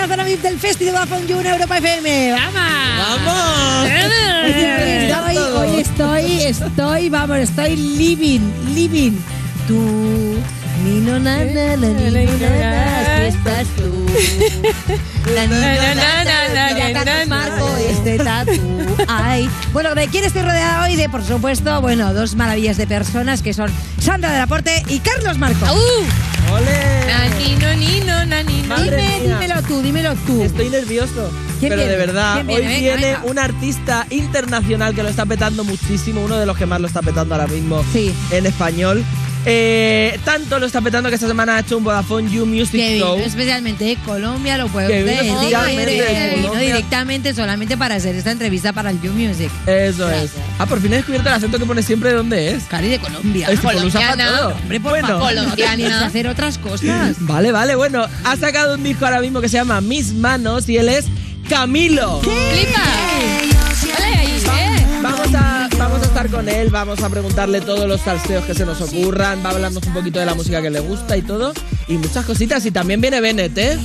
La zona VIP del Festival You en Europa FM. ¡Vamos! ¡Vamos! Estoy, hoy estoy, estoy, vamos, estoy living, living. Tú, ni no na, na, na, ni no na, estás tú. La ni no na, Marco, este tatu. Ay. Bueno, ¿de quién estoy rodeada hoy? De, por supuesto, bueno, dos maravillas de personas que son Sandra del Aporte y Carlos Marco. ¡Ole! Nanino, nino, nanino. Dime, mía. dímelo tú, dímelo tú. Estoy nervioso. ¿Quién Pero viene? de verdad, hoy Venga, viene venga. un artista internacional que lo está petando muchísimo, uno de los que más lo está petando ahora mismo Sí. en español. Eh, tanto lo está petando que esta semana ha hecho un Vodafone You Music Que Show. vino especialmente de Colombia, lo puede Que vino decir, especialmente que de vino Colombia. directamente solamente para hacer esta entrevista para el You Music. Eso es. Ah, por fin he descubierto el acento que pone siempre de dónde es. Cari de Colombia. Es Colombiana. Hombre, por bueno, Colombiana. hacer otras cosas. Vale, vale, bueno. Ha sacado un disco ahora mismo que se llama Mis Manos y él es Camilo. ¿eh? Vamos a, vamos a estar con él, vamos a preguntarle todos los salseos que se nos ocurran, va a hablarnos un poquito de la música que le gusta y todo, y muchas cositas. Y también viene Bennett, ¿eh?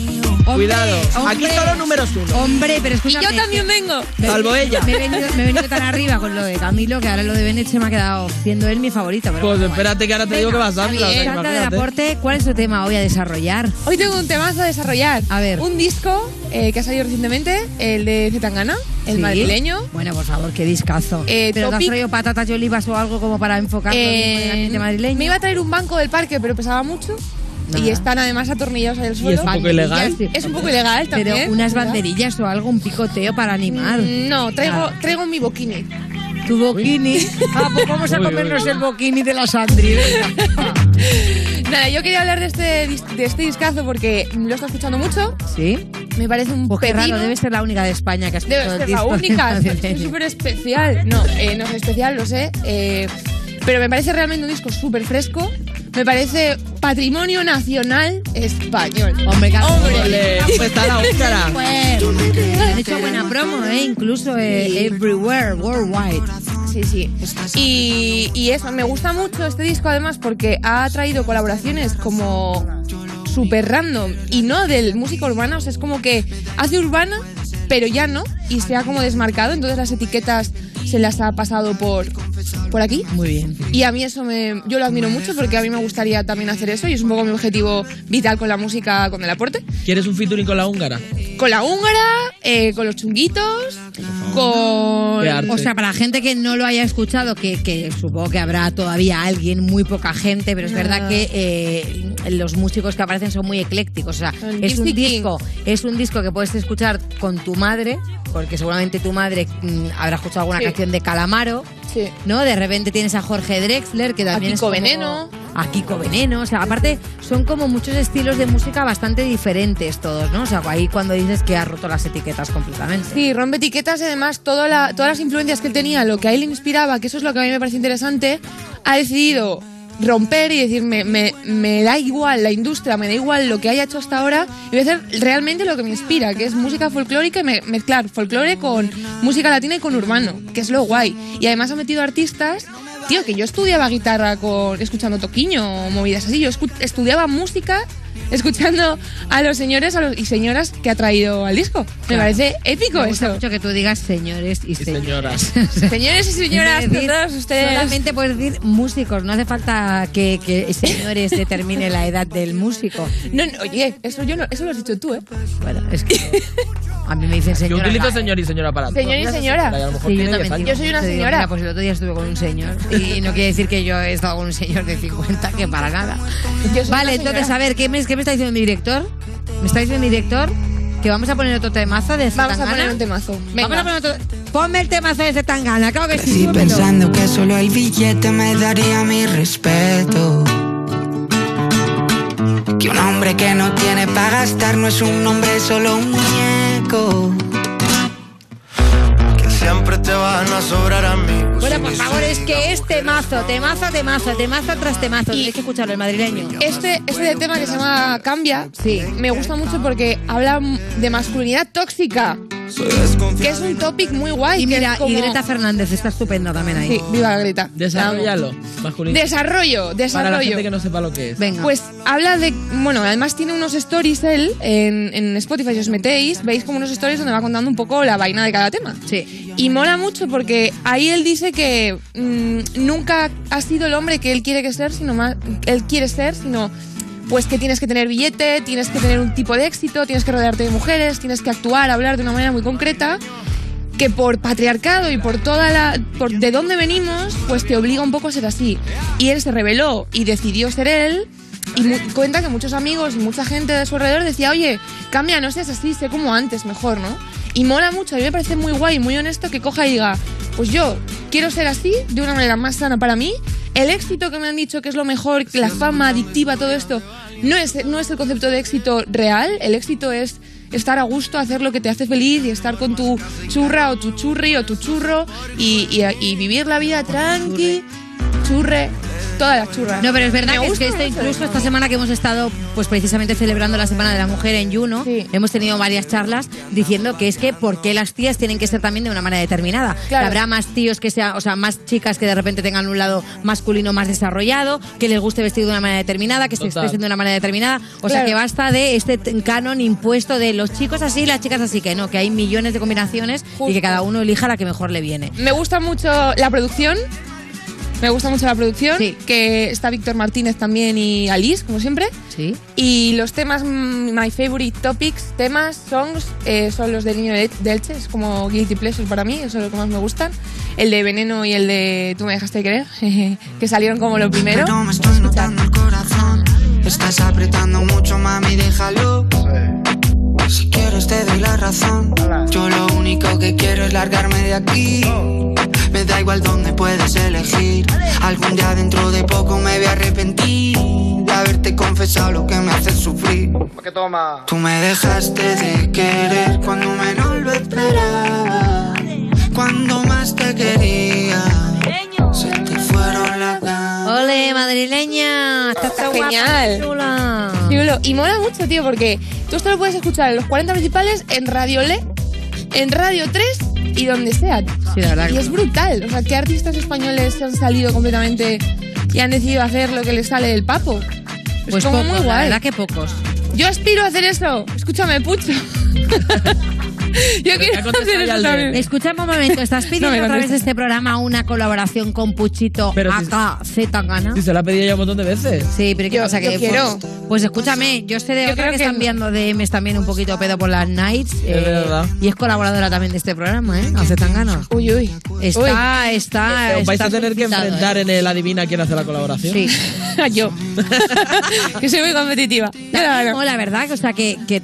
Hombre, Cuidado, aquí hombre. todos los números uno. Hombre, pero Y escúchame. yo también vengo. Salvo ella. Me he, venido, me he venido tan arriba con lo de Camilo que ahora lo de Bennett se me ha quedado siendo él mi favorito. Pero Pues bueno, espérate que ahora te digo que vas a. Sandra del Aporte, ¿cuál es tu tema hoy a desarrollar? Hoy tengo un temazo a desarrollar. A ver. Un disco eh, que ha salido recientemente, el de Zetangana, el ¿Sí? madrileño. Bueno, por favor, qué discazo. Eh, ¿Pero te has traído patatas y olivas o algo como para enfocarlo en el Eh, ambiente madrileño? me iba a traer un banco del parque, pero pesaba mucho. Nada. Y están además atornillados ahí al suelo. es un poco ilegal. Es un poco ilegal también. Pero unas banderillas o algo, un picoteo para animar. Mm, No, traigo, mi bokini. Tu bokini. Ah, pues vamos a comernos uy. el bokini de la Sandri. Nada, yo quería hablar de este, dis- de este discazo porque lo estoy escuchando mucho. ¿Sí? Me parece un Pues qué raro, debe ser la única de España que ha Debe escuchado el ser la disco de única, es súper especial. No, eh, no es especial, lo sé. eh, pero me parece realmente un disco súper fresco. Me parece patrimonio nacional español. Hombre, claro. Hombre. Pues está la Óscara. Pues, han hecho buena promo, ¿eh? Incluso eh, everywhere, worldwide. Sí, sí. Y, eso, me gusta mucho este disco además porque ha traído colaboraciones como súper random y no del música urbana, o sea, es como que hace urbana, pero ya no, y se ha como desmarcado, entonces las etiquetas se las ha pasado por, por aquí. Muy bien. Y a mí eso me, yo lo admiro mucho porque a mí me gustaría también hacer eso y es un poco mi objetivo vital con la música, con el aporte. ¿Quieres un featuring con la húngara? Con la húngara, eh, con los chunguitos, con... O sea, para la gente que no lo haya escuchado, que, que supongo que habrá todavía alguien, muy poca gente, pero es verdad que eh, los músicos que aparecen son muy eclécticos. O sea, El es un disco, es un disco que puedes escuchar con tu madre, porque seguramente tu madre mm, habrá escuchado alguna Sí. canción de Calamaro. Sí. ¿No? De repente tienes a Jorge Drexler, que también es como- Veneno. A Kiko Veneno. O sea, aparte, son como muchos estilos de música bastante diferentes todos, ¿no? O sea, ahí cuando dices que ha roto las etiquetas completamente. Sí, rompe etiquetas y además toda la- todas las influencias que él tenía, lo que a él le inspiraba, que eso es lo que a mí me parece interesante, ha decidido romper y decir, me, me- me da igual la industria, me da igual lo que haya hecho hasta ahora, y voy a hacer realmente lo que me inspira, que es música folclórica y me- mezclar folclore con música latina y con urbano, que es lo guay. Y además ha metido artistas, tío, que yo estudiaba guitarra con escuchando Toquiño o movidas así, yo estudiaba música escuchando a los señores a los- y señoras que ha traído al disco. Me Claro. parece épico Me gusta eso. mucho que tú digas señores y, Y señoras. señoras. Señores y señoras, decir, todos ustedes. Solamente puedes decir músicos, no hace falta que, que señores determine la edad del músico. No, no, oye, eso, yo no, eso lo has dicho tú, ¿eh? Bueno, es que a mí me dicen Yo señora. utilizo señor y señora para todo. Señor y señora. Y Sí, yo tiene también 10 digo, años. Yo soy una señora. mira, pues el otro día estuve con un señor y no quiere decir que yo he estado con un señor de 50, que para nada. Yo Vale, entonces, a ver, ¿qué me, ¿qué me está diciendo mi director? ¿Me está diciendo mi director que vamos a poner otro temazo de Vamos a Zetangana? poner un temazo. Venga. Vamos a poner otro... Ponme el temazo de Zetangana, claro que sí. Crecí súbemelo. pensando que solo el billete me daría mi respeto. Que un hombre que no tiene para gastar no es un hombre, solo un muñeco. Que siempre te van a sobrar amigos. Bueno, por favor, es que es temazo, temazo, temazo, temazo tras temazo. Y- Hay que escucharlo, el madrileño. Este, este tema que se llama Cambia, me gusta mucho porque habla de masculinidad tóxica, que es un topic muy guay. Y que mira, como- y Greta Fernández está estupenda también ahí. Sí, viva Greta. Desarrollalo, masculino. Desarrollo, Para la desarrollo. gente que no sepa lo que es. Venga. Pues habla de. Bueno, además tiene unos stories él en, en Spotify. Si os metéis, veis como unos stories donde va contando un poco la vaina de cada tema. Sí. Y mola mucho porque ahí él dice que mm, nunca ha sido el hombre que él quiere que ser, sino más. Él quiere ser, sino. Pues que tienes que tener billete, tienes que tener un tipo de éxito, tienes que rodearte de mujeres, tienes que actuar, hablar de una manera muy concreta que por patriarcado y por toda la por de dónde venimos pues te obliga un poco a ser así. Y él se rebeló y decidió ser él y cuenta que muchos amigos y mucha gente de su alrededor decía oye cambia no seas así sé como antes mejor no y mola mucho a mí me parece muy guay muy honesto que coja y diga pues yo quiero ser así de una manera más sana para mí el éxito que me han dicho que es lo mejor la fama adictiva todo esto no es no es el concepto de éxito real. El éxito es estar a gusto, hacer lo que te hace feliz y estar con tu churra o tu churri o tu churro y, vivir la vida tranqui, churre, todas las churras. No, pero es verdad que, es que esto mucho incluso esta semana que hemos estado pues precisamente celebrando la Semana de la Mujer en Juno, Sí. hemos tenido varias charlas diciendo que es que por qué las tías tienen que ser también de una manera determinada. Claro. Que habrá más tíos que sean, o sea, más chicas que de repente tengan un lado masculino más desarrollado, que les guste vestir de una manera determinada, que se Total. expresen de una manera determinada. O sea, Claro. que basta de este canon impuesto de los chicos así, las chicas así, que no, que hay millones de combinaciones y que cada uno elija la que mejor le viene. Me gusta mucho la producción. Me gusta mucho la producción, Sí. que está Víctor Martínez también y Alice, como siempre. Sí. Y los temas, mm, my favorite topics, temas, songs, eh, son los del niño de de Elche, es como guilty pleasure para mí, eso es lo que más me gustan. El de Veneno y el de Tú me dejaste querer, que salieron como lo primero. Pero me estoy notando el corazón. Estás apretando mucho, mami, déjalo. Si quieres te doy la razón. Yo lo único que quiero es largarme de aquí. Me da igual dónde puedes elegir. Algún día dentro de poco me voy a arrepentir de haberte confesado lo que me hace sufrir. que toma? Tú me dejaste de querer cuando menos lo esperaba. Cuando más te quería, se te fueron las ganas. ¡Ole, madrileña! ¡Estás Está tan guapa, genial. chula! Chulo. Y mola mucho, tío, porque tú esto lo puedes escuchar en los 40 principales, en Radio Le, en Radio 3 y donde sea. Sí, la verdad Y que es brutal. O sea, ¿qué artistas españoles se han salido completamente y han decidido hacer lo que les sale del papo? Es Pues como pocos, muy la guay. verdad que pocos. Yo aspiro a hacer eso. Escúchame, pucho. Yo quiero hacer eso también. Escúchame un momento, ¿estás pidiendo No a través de este programa una colaboración con Puchito Pero si- acá Z Gana? Si se la ha pedido ya un montón de veces. Sí, pero ¿qué Yo- pasa? yo que, quiero. Pues, pues escúchame, yo sé de Yo otra creo que, que están viendo DMs también un poquito pedo por las nights. eh, verdad. Y es colaboradora también de este programa, ¿eh? A Z Gana. Uy, uy. Está, está. Os vais está a tener que solicitado, enfrentar ¿eh? en el adivina quién hace la colaboración. Sí. Yo. que soy muy competitiva. No, la verdad, o sea, que, que,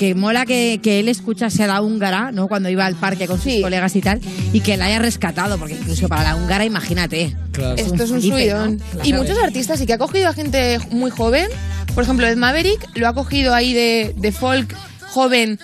que mola que, que él escuchase a la húngara, ¿no? Cuando iba al parque con sus Sí. colegas y tal, y que la haya rescatado, porque incluso para la húngara, imagínate. Claro. Esto es un flipe, subidón. ¿no? Y muchos artistas, y que ha cogido a gente muy joven. Por ejemplo, Ed Maverick lo ha cogido ahí de, de folk joven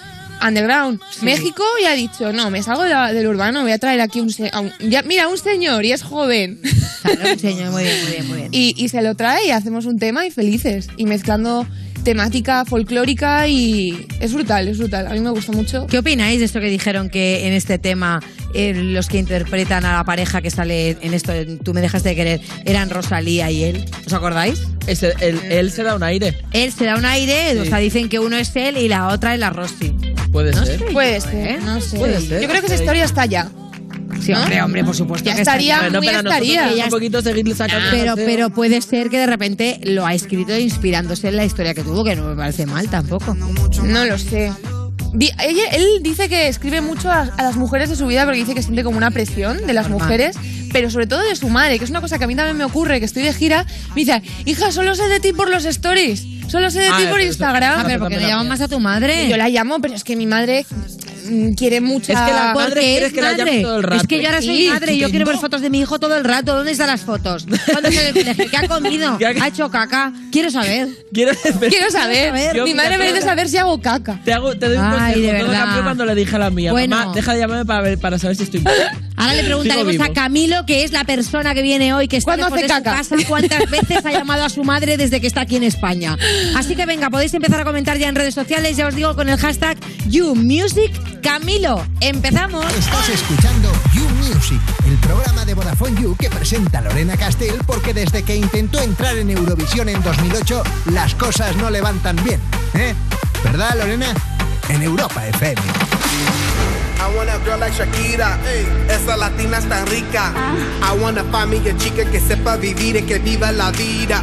underground. México y ha dicho, no, me salgo de la- del urbano, voy a traer aquí un, se- a un- ya, mira, un señor y es joven. Claro, señor, muy bien, muy bien, muy bien. y, y se lo trae y hacemos un tema y felices. Y mezclando temática folclórica y es brutal, es brutal. A mí me gusta mucho. ¿Qué opináis de esto que dijeron que en este tema eh, los que interpretan a la pareja que sale en esto, en Tú me dejaste de querer, eran Rosalía y él? ¿Os acordáis? Él, él se da un aire. Él se da un aire, o sea, dicen que uno es él y la otra es la Rosy. Puede No ser. sé. Puede ¿Eh? ser, no sé. Puede ser. Yo creo que esa historia está ya. Sí, ¿No? hombre, hombre, por supuesto. Ya que estaría. muy pero estaría. un poquito sacando Pero, pero puede ser que de repente lo ha escrito inspirándose en la historia que tuvo, que no me parece mal tampoco. No lo sé. Di- ella- él dice que escribe mucho a, a las mujeres de su vida porque dice que siente como una presión de las Normal. mujeres, pero sobre todo de su madre, que es una cosa que a mí también me ocurre, que estoy de gira, me dice, hija, solo sé de ti por los stories, solo sé de Ah, ti por eso- Instagram. Ah, pero porque no también llaman la más a tu madre. Yo la llamo, pero es que mi madre quiere mucha... Es que la madre es que la madre. todo el rato. Es que yo ahora soy Sí, madre y yo quiero ver fotos de mi hijo todo el rato. ¿Dónde están las fotos? ¿Cuándo se ¿Qué ha comido? ¿Qué ha- ¿Ha hecho caca? Quiero saber. ¿Quieres Quiero saber. saber. Mi madre merece saber si hago caca. Te, hago, te doy un Ay, consejo. de Todo cambió cuando le dije a la mía. Bueno. Mamá, deja de llamarme para, ver, para saber si estoy bien. Ahora le preguntaremos a. Camilo, que es la persona que viene hoy, que está ¿Cuándo lejos hace de su caca? casa, cuántas veces ha llamado a su madre desde que está aquí en España. Así que venga, podéis empezar a comentar ya en redes sociales, ya os digo, con el hashtag YouMusicCamilo. ¡Empezamos! Estás escuchando You Music, el programa de Vodafone You que presenta Lorena Castell porque desde que intentó entrar en Eurovisión en 2008 las cosas no le van tan bien. ¿Eh? ¿Verdad, Lorena? En Europa FM. I want a girl like Shakira, esa latina es tan rica. I wanna find me a chica que sepa vivir y que viva la vida.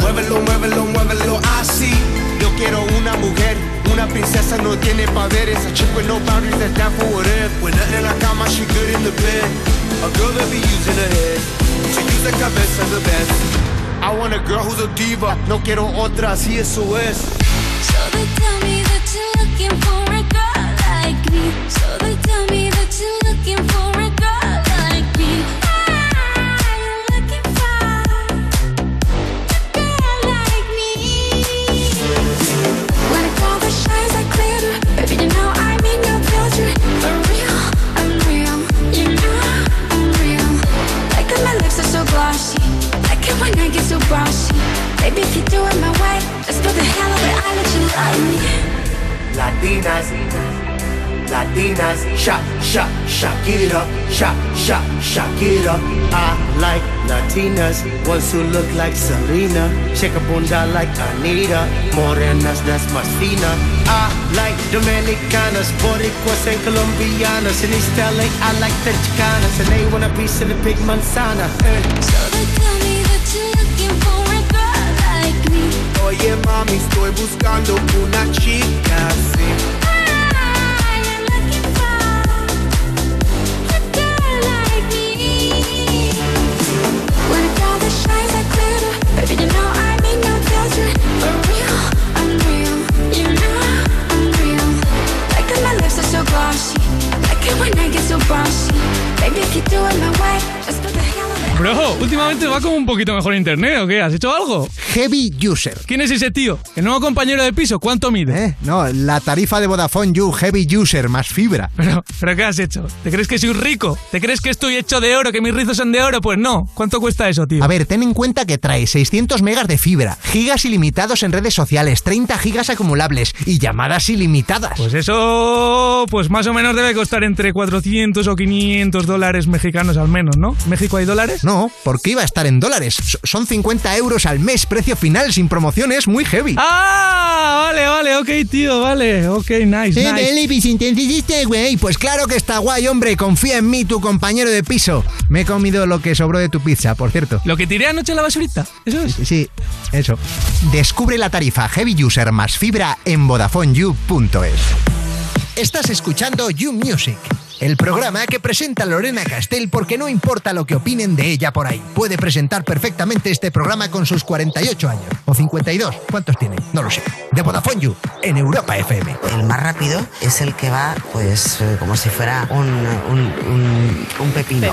Muévelo, muévelo, muévelo, así. Quiero una mujer, una princesa no tiene poderes. A chick with no boundaries that's down for whatever. When nothing in la cama, she good in the bed. A girl that be using her head. To use the cabeza the best. I want a girl who's a diva. No quiero otra, así eso es. So they tell me that you're looking for a girl like me. So they tell me that you're looking for Like it when I get so bossy. Baby, if you do it my way, for the hell of it, I'll let you love me. Latinas, Latinas, shake, shake, shake it up, shake, shake, shake it up. I like Latinas, ones who look like Selena, shake a bunda like Anita, morenas that's más fina. I like Dominicanas, Boricuas and Colombianas, in East LA I like the Chicanas, and they want a piece of the big manzana. eh. So Oye mami, estoy buscando una chica así. Bro, últimamente va como un poquito mejor internet, ¿o qué? ¿Has hecho algo? Heavy User. ¿Quién es ese tío? ¿El nuevo compañero de piso? ¿Cuánto mide? ¿Eh? No, la tarifa de Vodafone You Heavy User más fibra. Pero, ¿Pero qué has hecho? ¿Te crees que soy rico? ¿Te crees que estoy hecho de oro, que mis rizos son de oro? Pues no. ¿Cuánto cuesta eso, tío? A ver, ten en cuenta que trae 600 megas de fibra, gigas ilimitados en redes sociales, 30 gigas acumulables y llamadas ilimitadas. Pues eso, pues más o menos debe costar entre 400 o 500 dólares mexicanos al menos, ¿no? ¿México hay dólares? No, porque iba a estar en dólares. Son 50 euros al mes, precio final, sin promociones, muy heavy. ¡Ah! Vale, vale, ok, tío, vale. Ok, nice, Eh, nice. Beli, este güey, pues claro que está guay, hombre, confía en mí, tu compañero de piso. Me he comido lo que sobró de tu pizza, por cierto. ¿Lo que tiré anoche a la basurita? ¿Eso es? Sí, eso. Descubre la tarifa Heavy User más fibra en VodafoneYou.es. Estás escuchando You Music, el programa que presenta Lorena Castell porque no importa lo que opinen de ella por ahí. Puede presentar perfectamente este programa con sus 48 años. O 52. ¿Cuántos tiene? No lo sé. De Vodafone You, en Europa FM. El más rápido es el que va, pues, eh, como si fuera un, un, un- un pepino.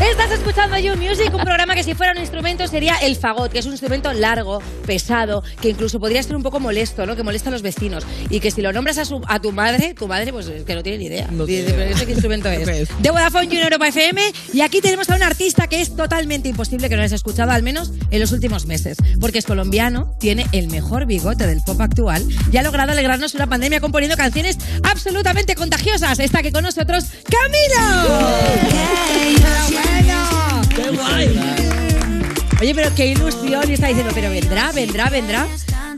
Estás escuchando You Music, un programa que si fuera un instrumento sería el fagot, que es un instrumento largo, pesado, que incluso podría ser un poco molesto, ¿no? Que molesta a los vecinos. Y que si lo nombras a, su- a tu madre, tu madre pues es que no tiene ni idea. No Dice, tiene. "¿Pero ¿Ese qué instrumento ¿Qué es? es? De Vodafone You en Europa FM. Y aquí tenemos a un artista que es totalmente imposible que no hayas escuchado, al menos en los últimos meses. Porque es colombiano, tiene el mejor bigote del pop actual y ha logrado alegrarnos una pandemia componiendo canciones absolutamente contagiosas. Está aquí con nosotros, ¡Camilo! ¡Qué guay! Oye, pero qué ilusión. Y está diciendo, pero vendrá, vendrá, vendrá.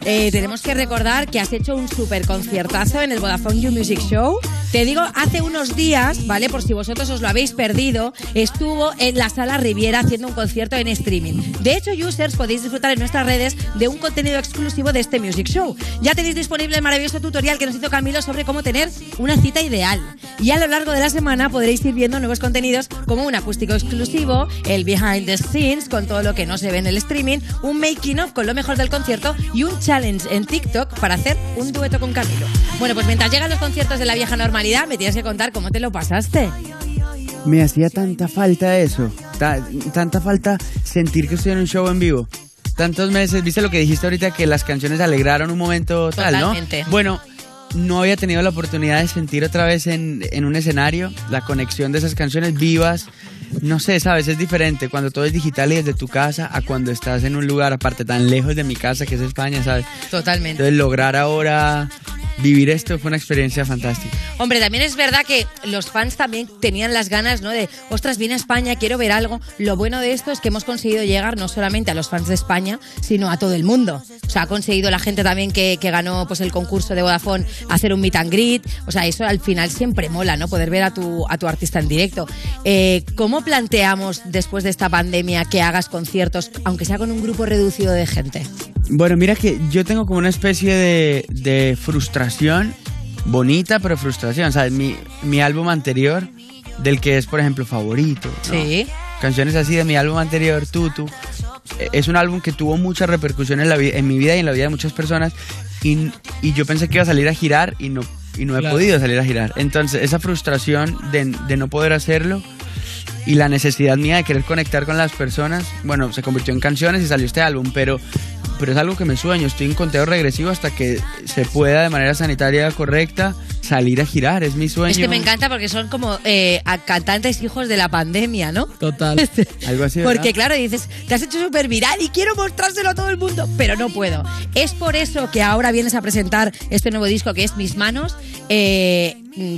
Eh, tenemos que recordar que has hecho un super conciertazo en el Vodafone You Music Show. Te digo, hace unos días, ¿vale? Por si vosotros os lo habéis perdido, estuvo en la sala Riviera haciendo un concierto en streaming. De hecho, users podéis disfrutar en nuestras redes de un contenido exclusivo de este Music Show. Ya tenéis disponible el maravilloso tutorial que nos hizo Camilo sobre cómo tener una cita ideal. Y a lo largo de la semana podréis ir viendo nuevos contenidos como un acústico exclusivo, el behind the scenes con todo lo que no se ve en el streaming, un making of con lo mejor del concierto y un challenge en TikTok para hacer un dueto con Camilo. Bueno, pues mientras llegan los conciertos de la vieja normalidad, me tienes que contar cómo te lo pasaste. Me hacía tanta falta eso, ta- tanta falta sentir que estoy en un show en vivo. Tantos meses, viste lo que dijiste ahorita, que las canciones alegraron un momento tal, ¿no? Totalmente. Bueno, no había tenido la oportunidad de sentir otra vez en, en un escenario la conexión de esas canciones vivas. No sé, sabes, es diferente cuando todo es digital y desde tu casa a cuando estás en un lugar aparte tan lejos de mi casa que es España, ¿sabes? Totalmente. Entonces lograr ahora vivir esto fue una experiencia fantástica. Hombre, también es verdad que los fans también tenían las ganas, ¿no? De, ostras, viene a España, quiero ver algo. Lo bueno de esto es que hemos conseguido llegar no solamente a los fans de España, sino a todo el mundo. O sea, ha conseguido la gente también que, que ganó pues el concurso de Vodafone hacer un meet and greet. O sea, eso al final siempre mola, ¿no? Poder ver a tu, a tu artista en directo. Eh, ¿Cómo planteamos después de esta pandemia que hagas conciertos, aunque sea con un grupo reducido de gente? Bueno, mira que yo tengo como una especie de, de frustración, bonita pero frustración, ¿sabes? Mi, mi álbum anterior, del que es, por ejemplo, favorito. ¿no? Sí. Canciones así de mi álbum anterior, Tutu. eh, Es un álbum que tuvo mucha repercusión en, la en mi vida y en la vida de muchas personas. Y, y yo pensé que iba a salir a girar y no, y no he Claro. podido salir a girar. Entonces, esa frustración de, de no poder hacerlo y la necesidad mía de querer conectar con las personas, bueno, se convirtió en canciones y salió este álbum, pero, pero es algo que me sueño. Estoy en conteo regresivo hasta que se pueda de manera sanitaria correcta salir a girar. Es mi sueño. Es que me encanta porque son como eh, cantantes hijos de la pandemia, ¿no? Total. Algo así. ¿verdad? Porque claro, dices, te has hecho súper viral y quiero mostrárselo a todo el mundo, pero no puedo. Es por eso que ahora vienes a presentar este nuevo disco que es Mis Manos, eh,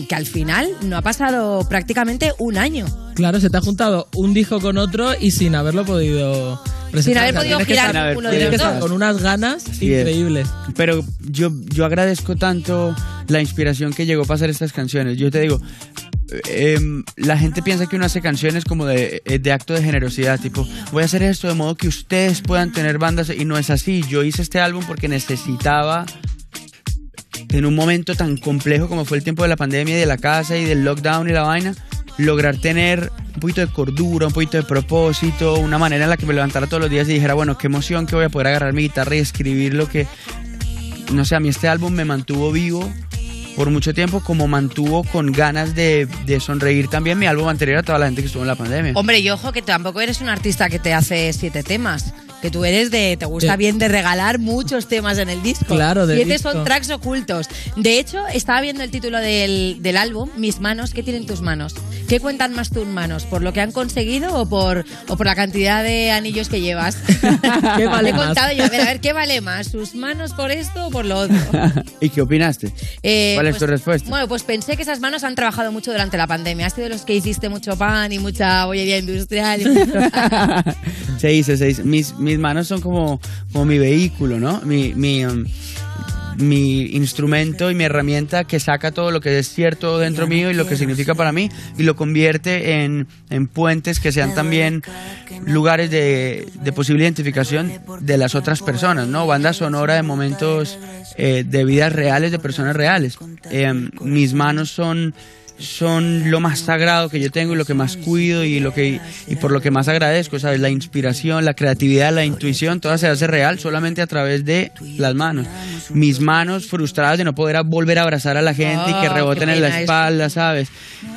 que al final no ha pasado prácticamente un año. Claro, se te ha juntado un disco con otro y sin haberlo podido presentar. Sin haber podido tienes que girar uno de los dos. con unas ganas Sí es. increíbles. Pero yo, yo agradezco tanto la inspiración que llegó para hacer estas canciones. Yo te digo, em, la gente piensa que uno hace canciones como de, eh, de acto de generosidad, tipo, voy a hacer esto de modo que ustedes puedan tener bandas y no es así. Yo hice este álbum porque necesitaba en un momento tan complejo como fue el tiempo de la pandemia y de la casa y del lockdown y la vaina, lograr tener un poquito de cordura, un poquito de propósito, una manera en la que me levantara todos los días y dijera, bueno, qué emoción que voy a poder agarrar mi guitarra y escribir lo que, no sé, a mí este álbum me mantuvo vivo por mucho tiempo, como mantuvo con ganas de, sonreír también mi álbum anterior a toda la gente que estuvo en la pandemia. Hombre, y ojo que tampoco eres un artista que te hace siete temas. Que tú eres de. Te gusta Sí. bien de regalar muchos temas en el disco. Claro, de Siete disco. son tracks ocultos. De hecho, estaba viendo el título del, del álbum, Mis manos. ¿Qué tienen tus manos? ¿Qué cuentan más tus manos? ¿Por lo que han conseguido o por, o por la cantidad de anillos que llevas? ¿Qué vale He más? contado yo. A ver, a ver, ¿qué vale más? ¿Sus manos por esto o por lo otro? ¿Y qué opinaste? Eh, ¿Cuál es pues, tu respuesta? Bueno, pues pensé que esas manos han trabajado mucho durante la pandemia. Has sido de los que hiciste mucho pan y mucha bollería industrial. y mucho- se dice, se dice. Mis, mis manos son como, como mi vehículo, ¿no? Mi, mi, um, mi instrumento y mi herramienta que saca todo lo que es cierto dentro mío y lo que significa para mí y lo convierte en, en puentes que sean también lugares de, de posible identificación de las otras personas, ¿no? Banda sonora de momentos eh, de vidas reales, de personas reales. Eh, mis manos son son lo más sagrado que yo tengo y lo que más cuido y lo que y por lo que más agradezco, ¿sabes? La inspiración, la creatividad, la intuición, todo se hace real solamente a través de las manos. Mis manos frustradas de no poder volver a abrazar a la gente y que Oh, reboten en la espalda, ¿sabes?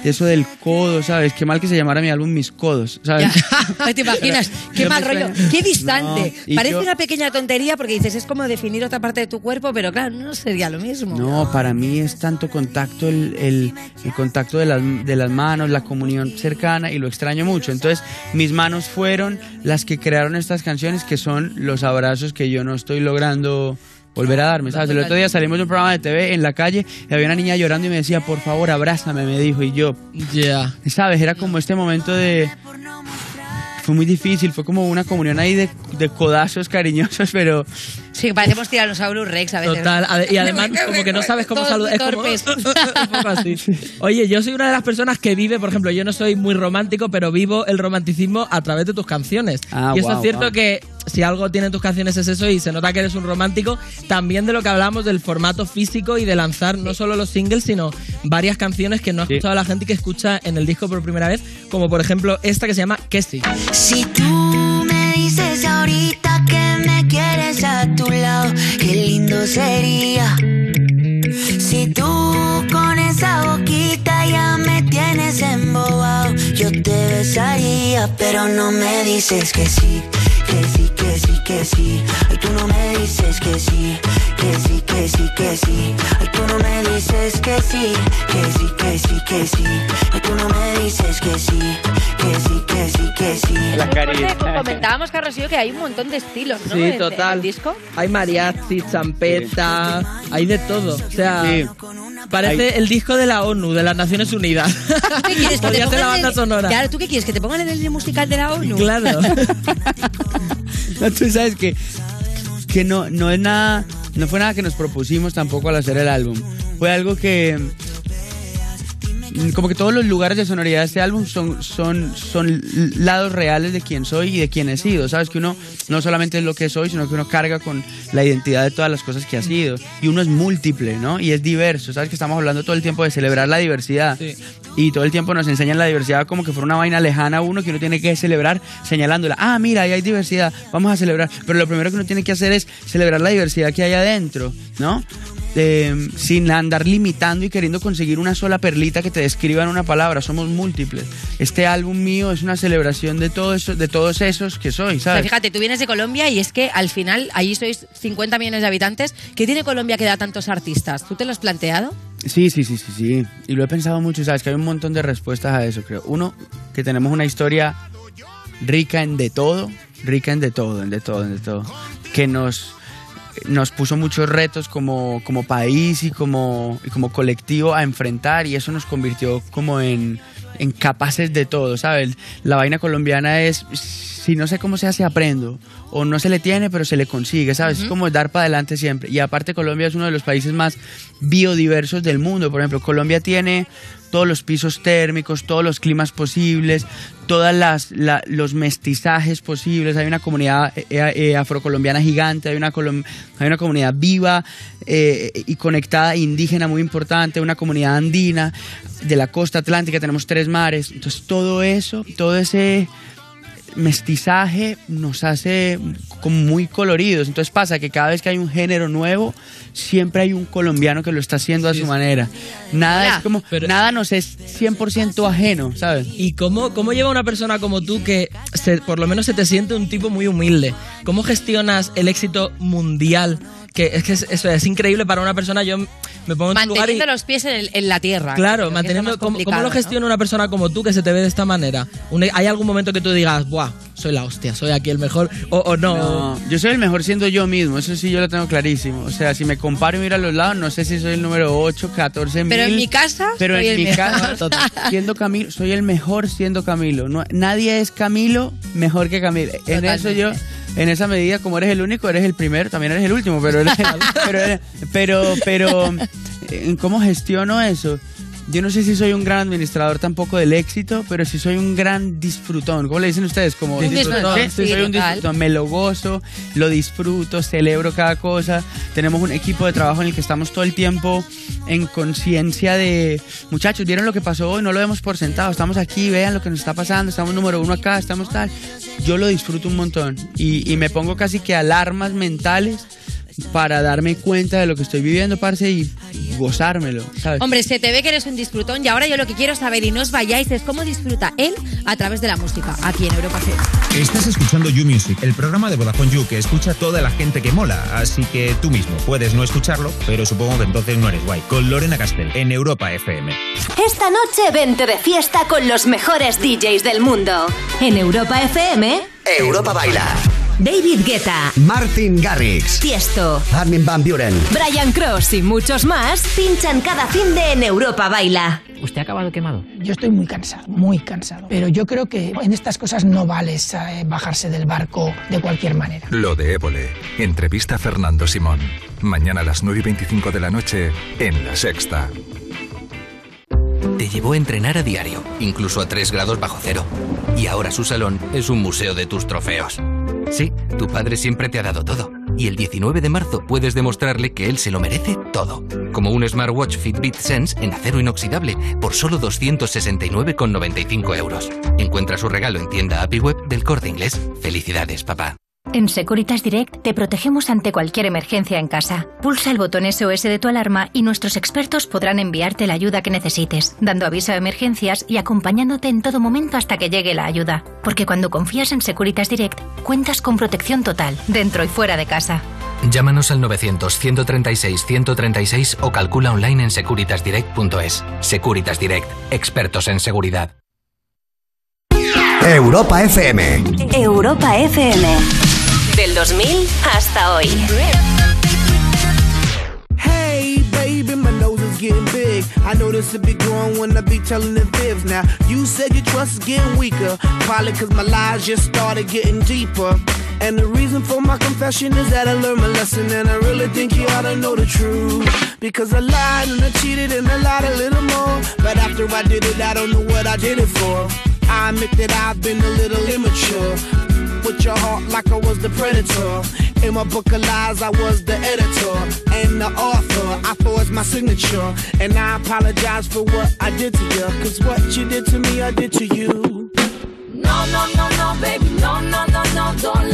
Eso del codo, ¿sabes? Qué mal que se llamara mi álbum Mis Codos, ¿sabes? Ay, ¿Te imaginas? Qué Yo mal rollo. Qué distante. No, Parece yo- una pequeña tontería porque dices, es como definir otra parte de tu cuerpo, pero claro, no sería lo mismo. No, para mí es tanto contacto, el, el- el contacto de las, de las manos, la comunión cercana y lo extraño mucho. Entonces, mis manos fueron las que crearon estas canciones que son los abrazos que yo no estoy logrando volver a darme. ¿sabes? El otro día salimos de un programa de TV en la calle y había una niña llorando y me decía, por favor, abrázame, me dijo. Y yo, Ya. ¿sabes? Era como este momento de... Fue muy difícil, fue como una comunión ahí de, de codazos cariñosos, pero... Sí, parecemos Tyrannosaurus Rex a veces. Total, y además como que no sabes cómo saludar. Es como, un poco así. Oye, yo soy una de las personas que vive, por ejemplo, yo no soy muy romántico, pero vivo el romanticismo a través de tus canciones. Ah, y eso es cierto que si algo tienen tus canciones es eso y se nota que eres un romántico, también de lo que hablamos del formato físico y de lanzar no solo los singles, sino varias canciones que no ha escuchado la gente y que escucha en el disco por primera vez, como por ejemplo esta que se llama Que sí. Si tú me dices ahorita sería. Si tú con esa boquita ya me tienes embobado, yo te besaría, pero no me dices que sí, que sí, que sí, que sí. Ay, tú no me dices que sí, que sí, que sí, que sí. Ay, tú no me dices que sí, que sí, que sí, que sí. Ay, tú no me dices que sí, que sí, que sí, que sí. La Porque comentábamos, Carlos y yo, que hay un montón de estilos, ¿no? Sí, en total. el disco. Hay mariachi, champeta, hay de todo. O sea, parece el disco de la ONU, de las Naciones Unidas. ¿Qué quieres que te la banda el- sonora. Claro, ¿tú qué quieres? ¿Que te pongan en el musical de la ONU? Claro. No, tú sabes que, que no, no es nada, no fue nada que nos propusimos tampoco al hacer el álbum. Fue algo que como que todos los lugares de sonoridad de este álbum son, son, son lados reales de quién soy y de quién he sido. Sabes que uno no solamente es lo que soy, sino que uno carga con la identidad de todas las cosas que ha sido. Y uno es múltiple, ¿no? Y es diverso. Sabes que estamos hablando todo el tiempo de celebrar la diversidad. Y todo el tiempo nos enseñan la diversidad como que fuera una vaina lejana a uno que uno tiene que celebrar señalándola. Ah, mira, ahí hay diversidad, vamos a celebrar. Pero lo primero que uno tiene que hacer es celebrar la diversidad que hay adentro, ¿no? Eh, sin andar limitando y queriendo conseguir una sola perlita que te describa en una palabra. Somos múltiples. Este álbum mío es una celebración de, todo eso, de todos esos que soy, O sea, ¿sabes? fíjate, tú vienes de Colombia y es que al final allí sois 50 millones de habitantes. ¿Qué tiene Colombia que da tantos artistas? ¿Tú te lo has planteado? Sí, sí, sí, sí, sí. Y lo he pensado mucho, ¿sabes? Que hay un montón de respuestas a eso, creo. Uno, que tenemos una historia rica en de todo, rica en de todo, en de todo, en de todo. Que nos, nos puso muchos retos como, como país y como, y como colectivo a enfrentar y eso nos convirtió como en, en capaces de todo, ¿sabes? La vaina colombiana es, si no sé cómo se hace, aprendo. O no se le tiene, pero se le consigue, ¿sabes? Es como dar para adelante siempre. Y aparte Colombia es uno de los países más biodiversos del mundo. Por ejemplo, Colombia tiene todos los pisos térmicos, todos los climas posibles, todos los mestizajes posibles. Hay una comunidad eh, eh, afrocolombiana gigante, hay una, hay una comunidad viva eh, y conectada indígena muy importante, una comunidad andina de la costa atlántica, tenemos tres mares. Entonces todo eso, todo ese mestizaje nos hace como muy coloridos. Entonces pasa que cada vez que hay un género nuevo, siempre hay un colombiano que lo está haciendo a su manera. Nada es como, nada nos es 100% ajeno, ¿sabes? ¿Y cómo, cómo lleva una persona como tú que se- por lo menos se te siente un tipo muy humilde? ¿Cómo gestionas el éxito mundial? Que es que es- eso es increíble para una persona. Yo me pongo en tu lugar y. Manteniendo los pies en, el- en la tierra. Claro, manteniendo. ¿cómo, lo ¿no? gestiona una persona como tú que se te ve de esta manera? ¿Hay algún momento que tú digas, buah, soy la hostia, soy aquí el mejor? O, o no. No, yo soy el mejor siendo yo mismo, eso sí yo lo tengo clarísimo. O sea, si me comparo y miro a los lados, no sé si soy el número 8, 14 mil. Pero en mi casa Pero soy en el mi mejor. casa, total, siendo Camilo, soy el mejor siendo Camilo. No, nadie es Camilo mejor que Camilo. En eso yo, en esa medida, como eres el único, eres el primero, también eres el último, pero, eres- pero, eres- pero, pero, ¿en ¿cómo gestiono eso? Yo no sé si soy un gran administrador tampoco del éxito, pero sí soy un gran disfrutón. ¿Cómo le dicen ustedes? Como disfrutón, Sí, sí, soy un disfrutón. Me lo gozo, lo disfruto, celebro cada cosa. Tenemos un equipo de trabajo en el que estamos todo el tiempo en conciencia de, muchachos, ¿vieron lo que pasó hoy? No lo vemos por sentado. Estamos aquí, vean lo que nos está pasando. Estamos número uno acá, estamos tal. Yo lo disfruto un montón y, y me pongo casi que alarmas mentales para darme cuenta de lo que estoy viviendo, parce, y gozármelo, ¿sabes? Hombre, se te ve que eres un disfrutón y ahora yo lo que quiero saber y no os vayáis es cómo disfruta él a través de la música aquí en Europa FM. Estás escuchando You Music, el programa de Vodafone You que escucha toda la gente que mola, así que tú mismo puedes no escucharlo, pero supongo que entonces no eres guay. Con Lorena Castel en Europa FM. Esta noche vente de fiesta con los mejores DJs del mundo. En Europa FM, Europa Baila. David Guetta, Martin Garrix. Tiesto, Armin Van Buren. Brian Cross y muchos más pinchan cada fin de en Europa Baila. ¿Usted ha acabado quemado? Yo estoy muy cansado, muy cansado. Pero yo creo que en estas cosas no vale eh, bajarse del barco de cualquier manera. Lo de Évole. Entrevista a Fernando Simón. Mañana a las 9 y 25 de la noche en La Sexta. Te llevó a entrenar a diario, incluso a 3 grados bajo cero. Y ahora su salón es un museo de tus trofeos. Sí, tu padre siempre te ha dado todo. Y el 19 de marzo puedes demostrarle que él se lo merece todo. Como un smartwatch Fitbit Sense en acero inoxidable por solo 269,95 euros. Encuentra su regalo en tienda API Web del Corte Inglés. Felicidades, papá. En Securitas Direct te protegemos ante cualquier emergencia en casa. Pulsa el botón SOS de tu alarma y nuestros expertos podrán enviarte la ayuda que necesites, dando aviso a emergencias y acompañándote en todo momento hasta que llegue la ayuda. Porque cuando confías en Securitas Direct, cuentas con protección total, dentro y fuera de casa. Llámanos al 900-136-136 o calcula online en securitasdirect.es. Securitas Direct, expertos en seguridad. Europa FM. Europa FM. Del 2000 hasta hoy. Hey, baby, my nose is getting big. I know this will be growing when I be telling the fibs. Now, you said your trust is getting weaker. Probably cause my lies just started getting deeper. And the reason for my confession is that I learned my lesson. And I really think you ought to know the truth. Because I lied and I cheated and I lied a little more. But after I did it, I don't know what I did it for. I admit that I've been a little immature. With your heart like I was the predator. In my book of lies, I was the editor and the author. I forged my signature. And I apologize for what I did to you. Cause what you did to me, I did to you. No, no, no, no, baby, no, no, no, no, don't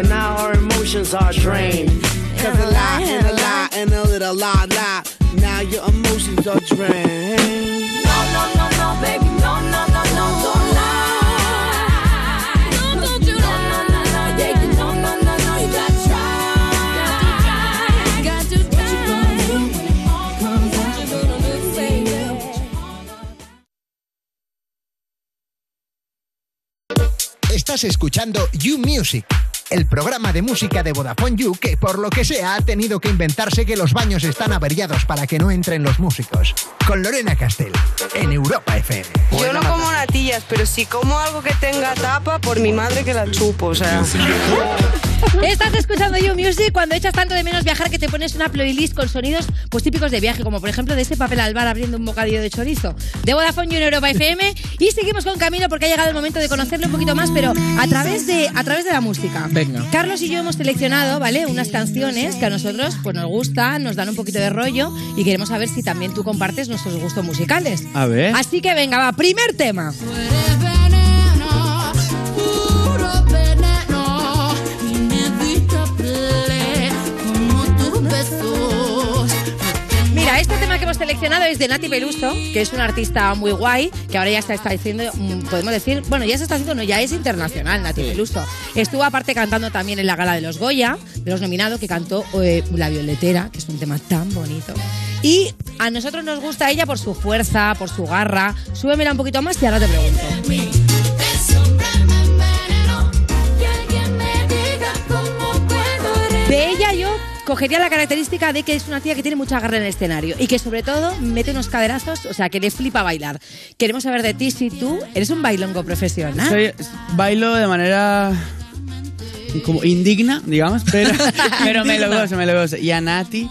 And now our emotions are drained. Cause a lie and a lie and a little lie lie. Now your emotions are drained. No, no, no, no, baby, no, no, no, no, don't lie. No, don't you no, no, no, no, yeah, you no, no, no, no, you gotta try. Got to try. What you gonna do when it all comes out? What you gonna do, baby? Estás escuchando You Music, el programa de música de Vodafone You que por lo que sea ha tenido que inventarse que los baños están averiados para que no entren los músicos. Con Lorena Castell, en Europa FM. Yo no como natillas, pero si como algo que tenga tapa, por mi madre que la chupo, o sea. Estás escuchando You Music cuando echas tanto de menos viajar que te pones una playlist con sonidos pues típicos de viaje, como por ejemplo de ese papel al bar abriendo un bocadillo de chorizo. De Vodafone You en Europa FM. Y seguimos con Camilo porque ha llegado el momento de conocerlo un poquito más, pero a través de, a través de la música. Venga. Carlos y yo hemos seleccionado, ¿vale? Unas canciones que a nosotros pues nos gustan, nos dan un poquito de rollo y queremos saber si también tú compartes nuestros gustos musicales. A ver. Así que venga, va, primer tema. Hemos seleccionado es de Nati Peluso, que es una artista muy guay, que ahora ya está, está haciendo, mm, podemos decir, bueno, ya se está haciendo, no, ya es internacional Nati Peluso. Estuvo aparte cantando también en la gala de los Goya, de los nominados, que cantó eh, La Violetera, que es un tema tan bonito. Y a nosotros nos gusta ella por su fuerza, por su garra. Súbemela un poquito más y ahora te pregunto. De ella yo cogería la característica de que es una tía que tiene mucha garra en el escenario y que sobre todo mete unos caderazos, o sea, que le flipa bailar. Queremos saber de ti si tú eres un bailongo profesional. Soy- bailo de manera como indigna, digamos, pero, pero me lo gozo, me lo gozo. Y a Nati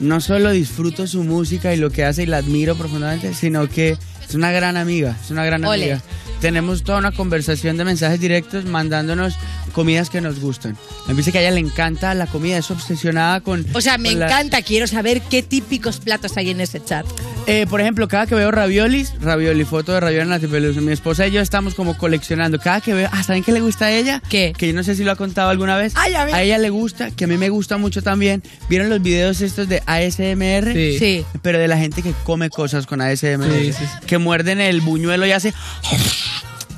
no solo disfruto su música y lo que hace y la admiro profundamente, sino que es una gran amiga, es una gran Ole. amiga. Tenemos toda una conversación de mensajes directos mandándonos comidas que nos gustan. Me dice que a ella le encanta la comida, es obsesionada con... O sea, me la- encanta, quiero saber qué típicos platos hay en ese chat. Eh, por ejemplo, cada que veo raviolis, ravioli, foto de ravioli en la Peluso, mi esposa y yo estamos como coleccionando. Cada que veo, ah, ¿saben qué le gusta a ella? ¿Qué? Que yo no sé si lo ha contado alguna vez. Ay, a ver. a ella le gusta, que a mí me gusta mucho también. ¿Vieron los videos estos de ASMR? Sí. Sí. Pero de la gente que come cosas con ASMR. Sí, sí, Que muerden el buñuelo y hace...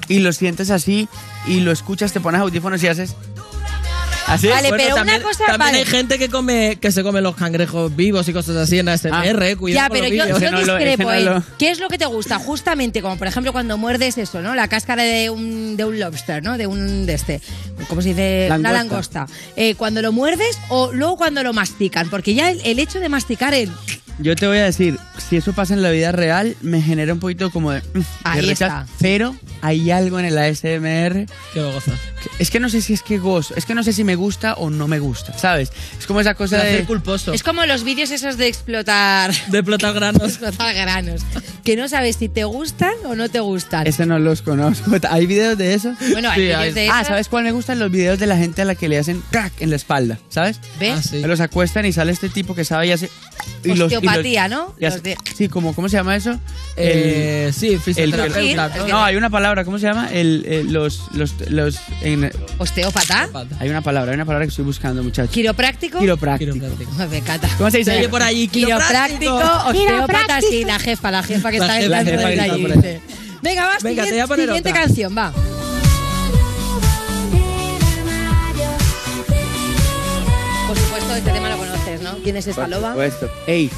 Y lo sientes así y lo escuchas, te pones audífonos y haces... Así. Vale, pero una también, cosa- También vale. hay gente que come que se come los cangrejos vivos y cosas así en ASMR, eh, cuidado Ya, con pero los yo, yo no lo- discrepo, no ¿eh? lo- ¿Qué es lo que te gusta? Justamente, como por ejemplo cuando muerdes eso, ¿no? La cáscara de un, de un lobster, ¿no? De un de este. ¿Cómo se dice? Una Langosta. langosta. Eh, cuando lo muerdes o luego cuando lo mastican. Porque ya el, el hecho de masticar el. Yo te voy a decir, si eso pasa en la vida real, me genera un poquito como de... mm, de Ahí rechazo. está. Pero hay algo en el ASMR... Que lo goza. Es que no sé si es que gozo, es que no sé si me gusta o no me gusta, ¿sabes? Es como esa cosa de... culposo. Es como los vídeos esos de explotar. De explotar granos. explotar granos. Que no sabes si te gustan o no te gustan. Ese no los conozco. ¿Hay videos de eso? Bueno, hay vídeos de Ah, esos. ¿sabes cuál me gustan? Los videos de la gente a la que le hacen crack en la espalda, ¿sabes? ¿Ves? Ah, sí. Los acuestan y sale este tipo que sabe y hace... y los- y los- Osteopatía, ¿no? y hace- Los de- Sí, como, ¿cómo se llama eso? Eh, sí, el, fisioterapeuta, el- ¿no? no, hay una palabra, ¿cómo se llama? El, el- los, los, los, en- Osteópata. hay una palabra, hay una palabra que estoy buscando, muchachos. Quiropráctico. Quiropráctico. Me encanta. ¿Cómo se dice? Oye por allí, Quiropráctico, osteópata, sí, la jefa, la jefa que La está jefa, en la jefa que allí. por. Venga, va, Venga, te voy a siguiente, poner siguiente otra. canción, va. Por supuesto, este tema lo conoces, ¿no? ¿Quién es Por loba? supuesto. Ey,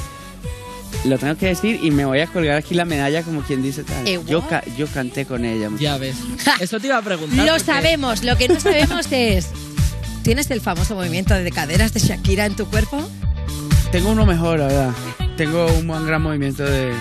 lo tengo que decir y me voy a colgar aquí la medalla como quien dice tal. Eh, yo, ca- yo canté con ella. Ya ves. Eso te iba a preguntar. Lo porque- sabemos, lo que no sabemos es... ¿Tienes el famoso movimiento de caderas de Shakira en tu cuerpo? Tengo uno mejor, la verdad. Tengo un buen gran movimiento de,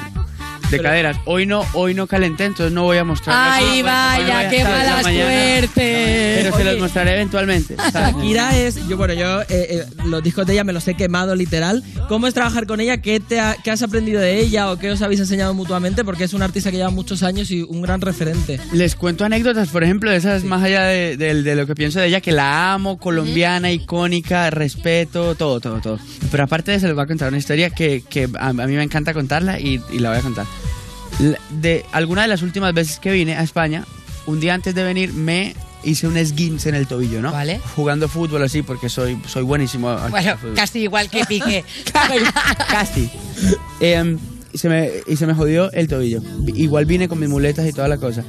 de Pero- caderas. Hoy no, hoy no calenté, entonces no voy a mostrar. ¡Ay, vaya, qué mala suerte! Pero se los Oye. mostraré eventualmente. Shakira es, yo bueno, yo eh, eh, los discos de ella me los he quemado literal. ¿Cómo es trabajar con ella? ¿Qué, te ha- qué has aprendido de ella o qué os habéis enseñado mutuamente? Porque es una artista que lleva muchos años y un gran referente. Les cuento anécdotas, por ejemplo, de esas más allá de, de- de lo que pienso de ella, que la amo, colombiana, icónica, respeto, todo, todo, todo. Pero aparte de eso, les voy a contar una historia que, que a, a mí me encanta contarla y, y la voy a contar. De alguna de las últimas veces que vine a España, un día antes de venir me hice un esguince en el tobillo, ¿no? Vale. Jugando fútbol así, porque soy, soy buenísimo. Bueno, casi igual que Piqué. Casi. Em, y, se me, y se me jodió el tobillo. Igual vine con mis muletas y toda la cosa.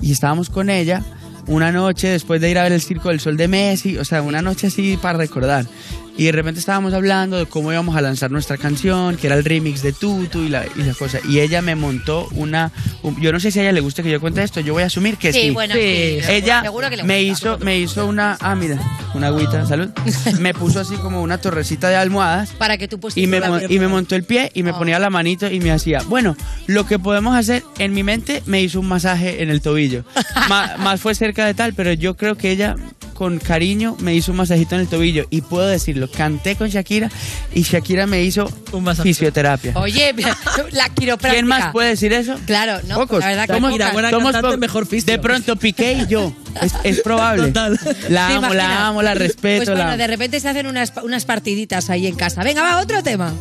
Y estábamos con ella una noche después de ir a ver el Circo del Sol de Messi, o sea, una noche así para recordar. Y de repente estábamos hablando de cómo íbamos a lanzar nuestra canción, que era el remix de Tutu y la, y la cosa. Y ella me montó una... un- yo no sé si a ella le gusta que yo cuente esto, yo voy a asumir que sí. Sí, bueno, sí, Ella seguro que le me hizo, me hizo una... Ah, mira, una agüita, salud. me puso así como una torrecita de almohadas Para que tú y me, y me montó el pie y me Oh. ponía la manito y me hacía, bueno, lo que podemos hacer, en mi mente me hizo un masaje en el tobillo. Más fue cerca de tal, pero yo creo que ella con cariño me hizo un masajito en el tobillo y puedo decirlo, canté con Shakira y Shakira me hizo fisioterapia. Oye, la quiropráctica. ¿Quién más puede decir eso? Claro, no, Pocos. la verdad que Somos- pocas. somos po- De pronto Piqué y yo. Es, es probable. La ¿Te amo, la amo, la respeto. Pues bueno, la de repente se hacen unas, unas partiditas ahí en casa. Venga, va, otro tema.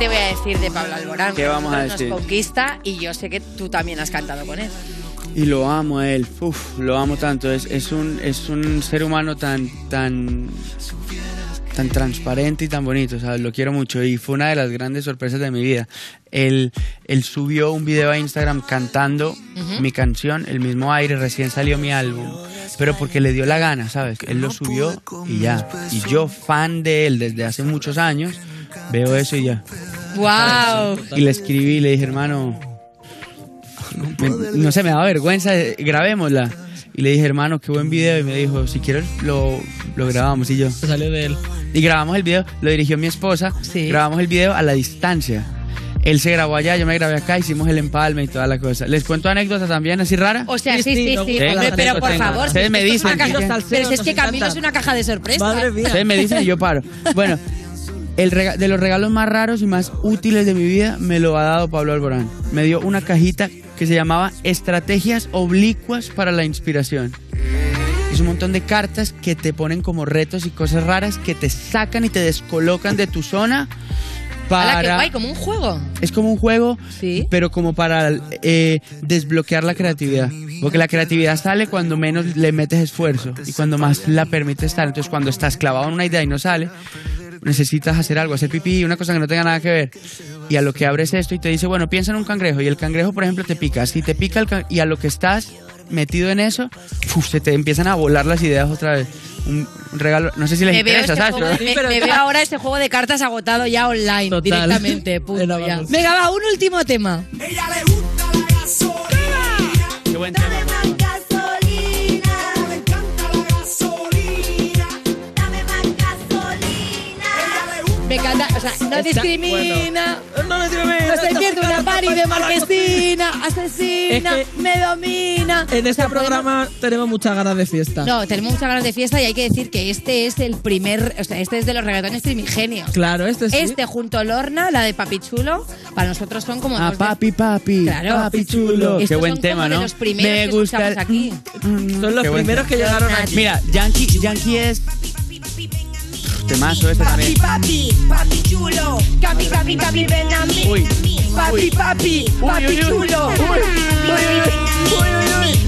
Te voy a decir de Pablo Alborán? ¿Qué vamos a Nos decir? conquista y yo sé que tú también has cantado con él. Y lo amo a él, Uf, lo amo tanto. Es, es, un, es un ser humano tan, tan, tan transparente y tan bonito, ¿sabes? Lo quiero mucho y fue una de las grandes sorpresas de mi vida. Él, él subió un video a Instagram cantando Ujú. mi canción, el mismo aire, recién salió mi álbum, pero porque le dio la gana, ¿sabes? Él lo subió y ya. Y yo, fan de él desde hace muchos años, veo eso y ya. ¡Wow! Y le escribí y le dije, hermano, me- no sé, me daba vergüenza, eh, grabémosla. Y le dije, hermano, qué buen video. Y me dijo, si quieres, lo, lo grabamos. Y yo. salió de él. Y grabamos el video, lo dirigió mi esposa. Grabamos el video a la distancia. Él se grabó allá, yo me grabé acá, hicimos el empalme y toda la cosa. ¿Les cuento anécdotas también así rara? O sea, sí, sí, sí. hombre, pero por favor. Ustedes si me dicen. Pero si es que Camilo es una caja de sorpresas. Ustedes me dicen y yo paro. Bueno, el rega- de los regalos más raros y más útiles de mi vida me lo ha dado Pablo Alborán. Me dio una cajita que se llamaba Estrategias oblicuas para la inspiración. Es un montón de cartas que te ponen como retos y cosas raras que te sacan y te descolocan de tu zona Ala, qué para... guay, como un juego. Es como un juego, pero como para eh, desbloquear la creatividad. Porque la creatividad sale cuando menos le metes esfuerzo y cuando más la permites estar. Entonces, cuando estás clavado en una idea y no sale, necesitas hacer algo, hacer pipí, una cosa que no tenga nada que ver. Y a lo que abres esto y te dice, bueno, piensa en un cangrejo. Y el cangrejo, por ejemplo, te pica. Si te pica el can- y a lo que estás metido en eso, uf, se te empiezan a volar las ideas otra vez. Un, regalo, no sé si les Me interesa, este ¿sabes? juego, me, me veo ahora este juego de cartas agotado ya online, directamente. punto, ya. Venga, va, un último tema. Qué buen tema. Encanta, o sea, no Está- discrimina. No discrimina. No se pierde una party de marquesina, asesina, Es que- me domina. En este programa tenemos muchas ganas de fiesta. No, tenemos muchas ganas de fiesta y hay que decir que este es el primer, o sea, este es de los reggaetones primigenios. Claro, este sí. Este junto a Lorna, la de Papi Chulo, para nosotros son como Ah, de- papi, papi, Claro. papi chulo. Estos Qué buen son tema, como de ¿no? los primeros Me que gusta. escuchamos aquí. Son los Qué primeros que llegaron aquí. Mira, Yankee, Yankee es. Temazo este también. papi, papi chulo. Papi, papi, papi, ven a mí. Uy. Papi, papi, papi uy, uy. chulo. Uy.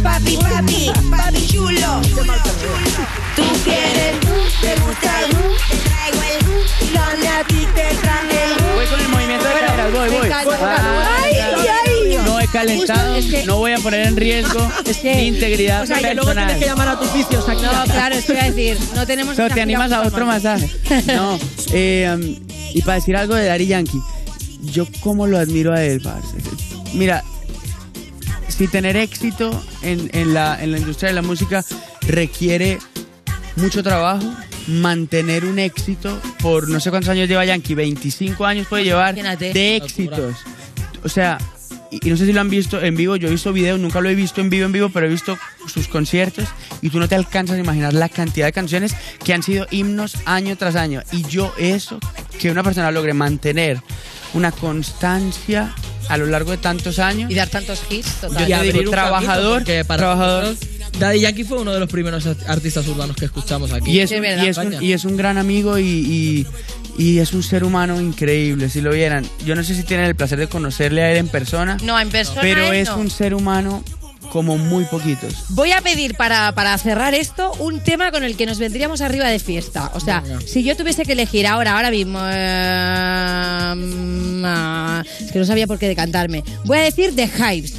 Papi, papi, papi chulo. Tú quieres, te gusta el, te traigo el, donde a ti te traje el. Voy con el movimiento de caderas, voy, voy. Ay, ay, ay. Calentado, es que- no voy a poner en riesgo mi integridad o sea, que personal. luego tienes que llamar a tu oficio, No, claro, es que a decir, no tenemos que te animas a otro masaje. No, eh, um, y para decir algo de Daddy Yankee, yo como lo admiro a él, parce. Mira, si tener éxito en, en la, en la industria de la música requiere mucho trabajo, mantener un éxito por no sé cuántos años lleva Yankee, 25 años puede llevar de éxitos. O sea, y, y no sé si lo han visto en vivo, yo he visto videos, nunca lo he visto en vivo en vivo, pero he visto sus conciertos y tú no te alcanzas a imaginar la cantidad de canciones que han sido himnos año tras año. Y yo eso, que una persona logre mantener una constancia a lo largo de tantos años. Y dar tantos hits, Yo total. te abrir digo, un trabajador, para trabajador. nosotros, Daddy Yankee fue uno de los primeros art- artistas urbanos que escuchamos aquí. Y es, un, y, es un, y es un gran amigo y, y- y es un ser humano increíble, si lo vieran. Yo no sé si tienen el placer de conocerle a él en persona, No, en persona pero él es no. un ser humano como muy poquitos. Voy a pedir para, para cerrar esto un tema con el que nos vendríamos arriba de fiesta. O sea, Venga. si yo tuviese que elegir ahora, ahora mismo. eh, mm, es que no sabía por qué decantarme. Voy a decir The Hives.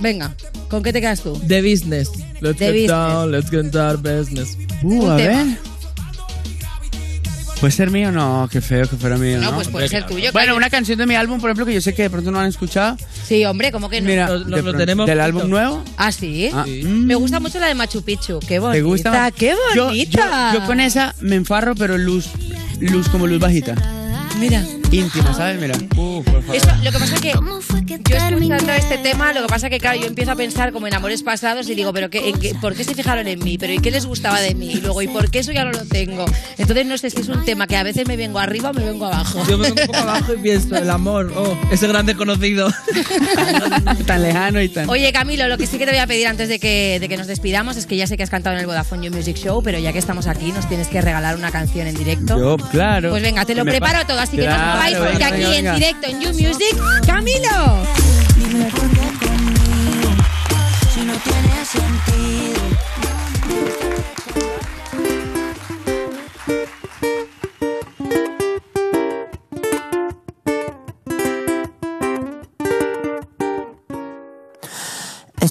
Venga, ¿con qué te quedas tú? The Business. Let's The get Business. down, let's get down business. Uh, Un a tema. ver. ¿Puede ser mío? No, qué feo que fuera mío. No, No, pues puede ser tuyo. Bueno, claro. una canción de mi álbum, por ejemplo, que yo sé que de pronto no han escuchado. Sí, hombre, ¿cómo que no? Mira, de pronto- ¿Del álbum nuevo? Ah, sí. Ah, Me gusta mucho la de Machu Picchu. Qué bonita. ¿Te gusta? Qué Yo- bonita. Yo, yo con esa me enfarro, pero luz, luz como luz bajita. Mira. Íntima, ¿sabes? Mira. Uh, por favor. Eso, lo que pasa es que yo escuchando este tema, lo que pasa es que claro, yo empiezo a pensar como en amores pasados y digo, pero qué, en qué- ¿por qué se fijaron en mí? ¿Pero y qué les gustaba de mí? Y luego, ¿y por qué eso ya no lo tengo? Entonces no sé si es un tema que a veces me vengo arriba o me vengo abajo. Yo me vengo un poco abajo y pienso, el amor, oh, ese gran desconocido. tan lejano y tan... Oye, Camilo, lo que sí que te voy a pedir antes de que, de que nos despidamos es que ya sé que has cantado en el Vodafone You Music Show, pero ya que estamos aquí, nos tienes que regalar una canción en directo. Yo, claro. Pues venga, te lo Me preparo pa- todo, así que no Porque venga, aquí venga. en directo en You Music, Camilo. Dime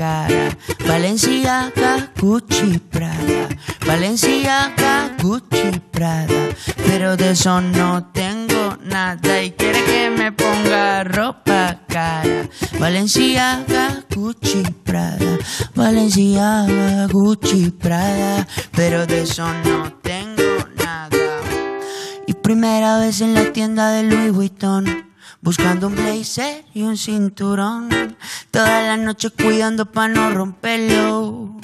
cara. Valenciaga, Gucci, Prada. Valenciaga, Gucci, Prada. Pero de eso no tengo nada. Y quiere que me ponga ropa cara. Valenciaga, Gucci, Prada. Valenciaga, Gucci, Prada. Pero de eso no tengo nada. Y primera vez en la tienda de Louis Vuitton. Buscando un blazer y un cinturón. Toda la noche cuidando pa' no romperlo.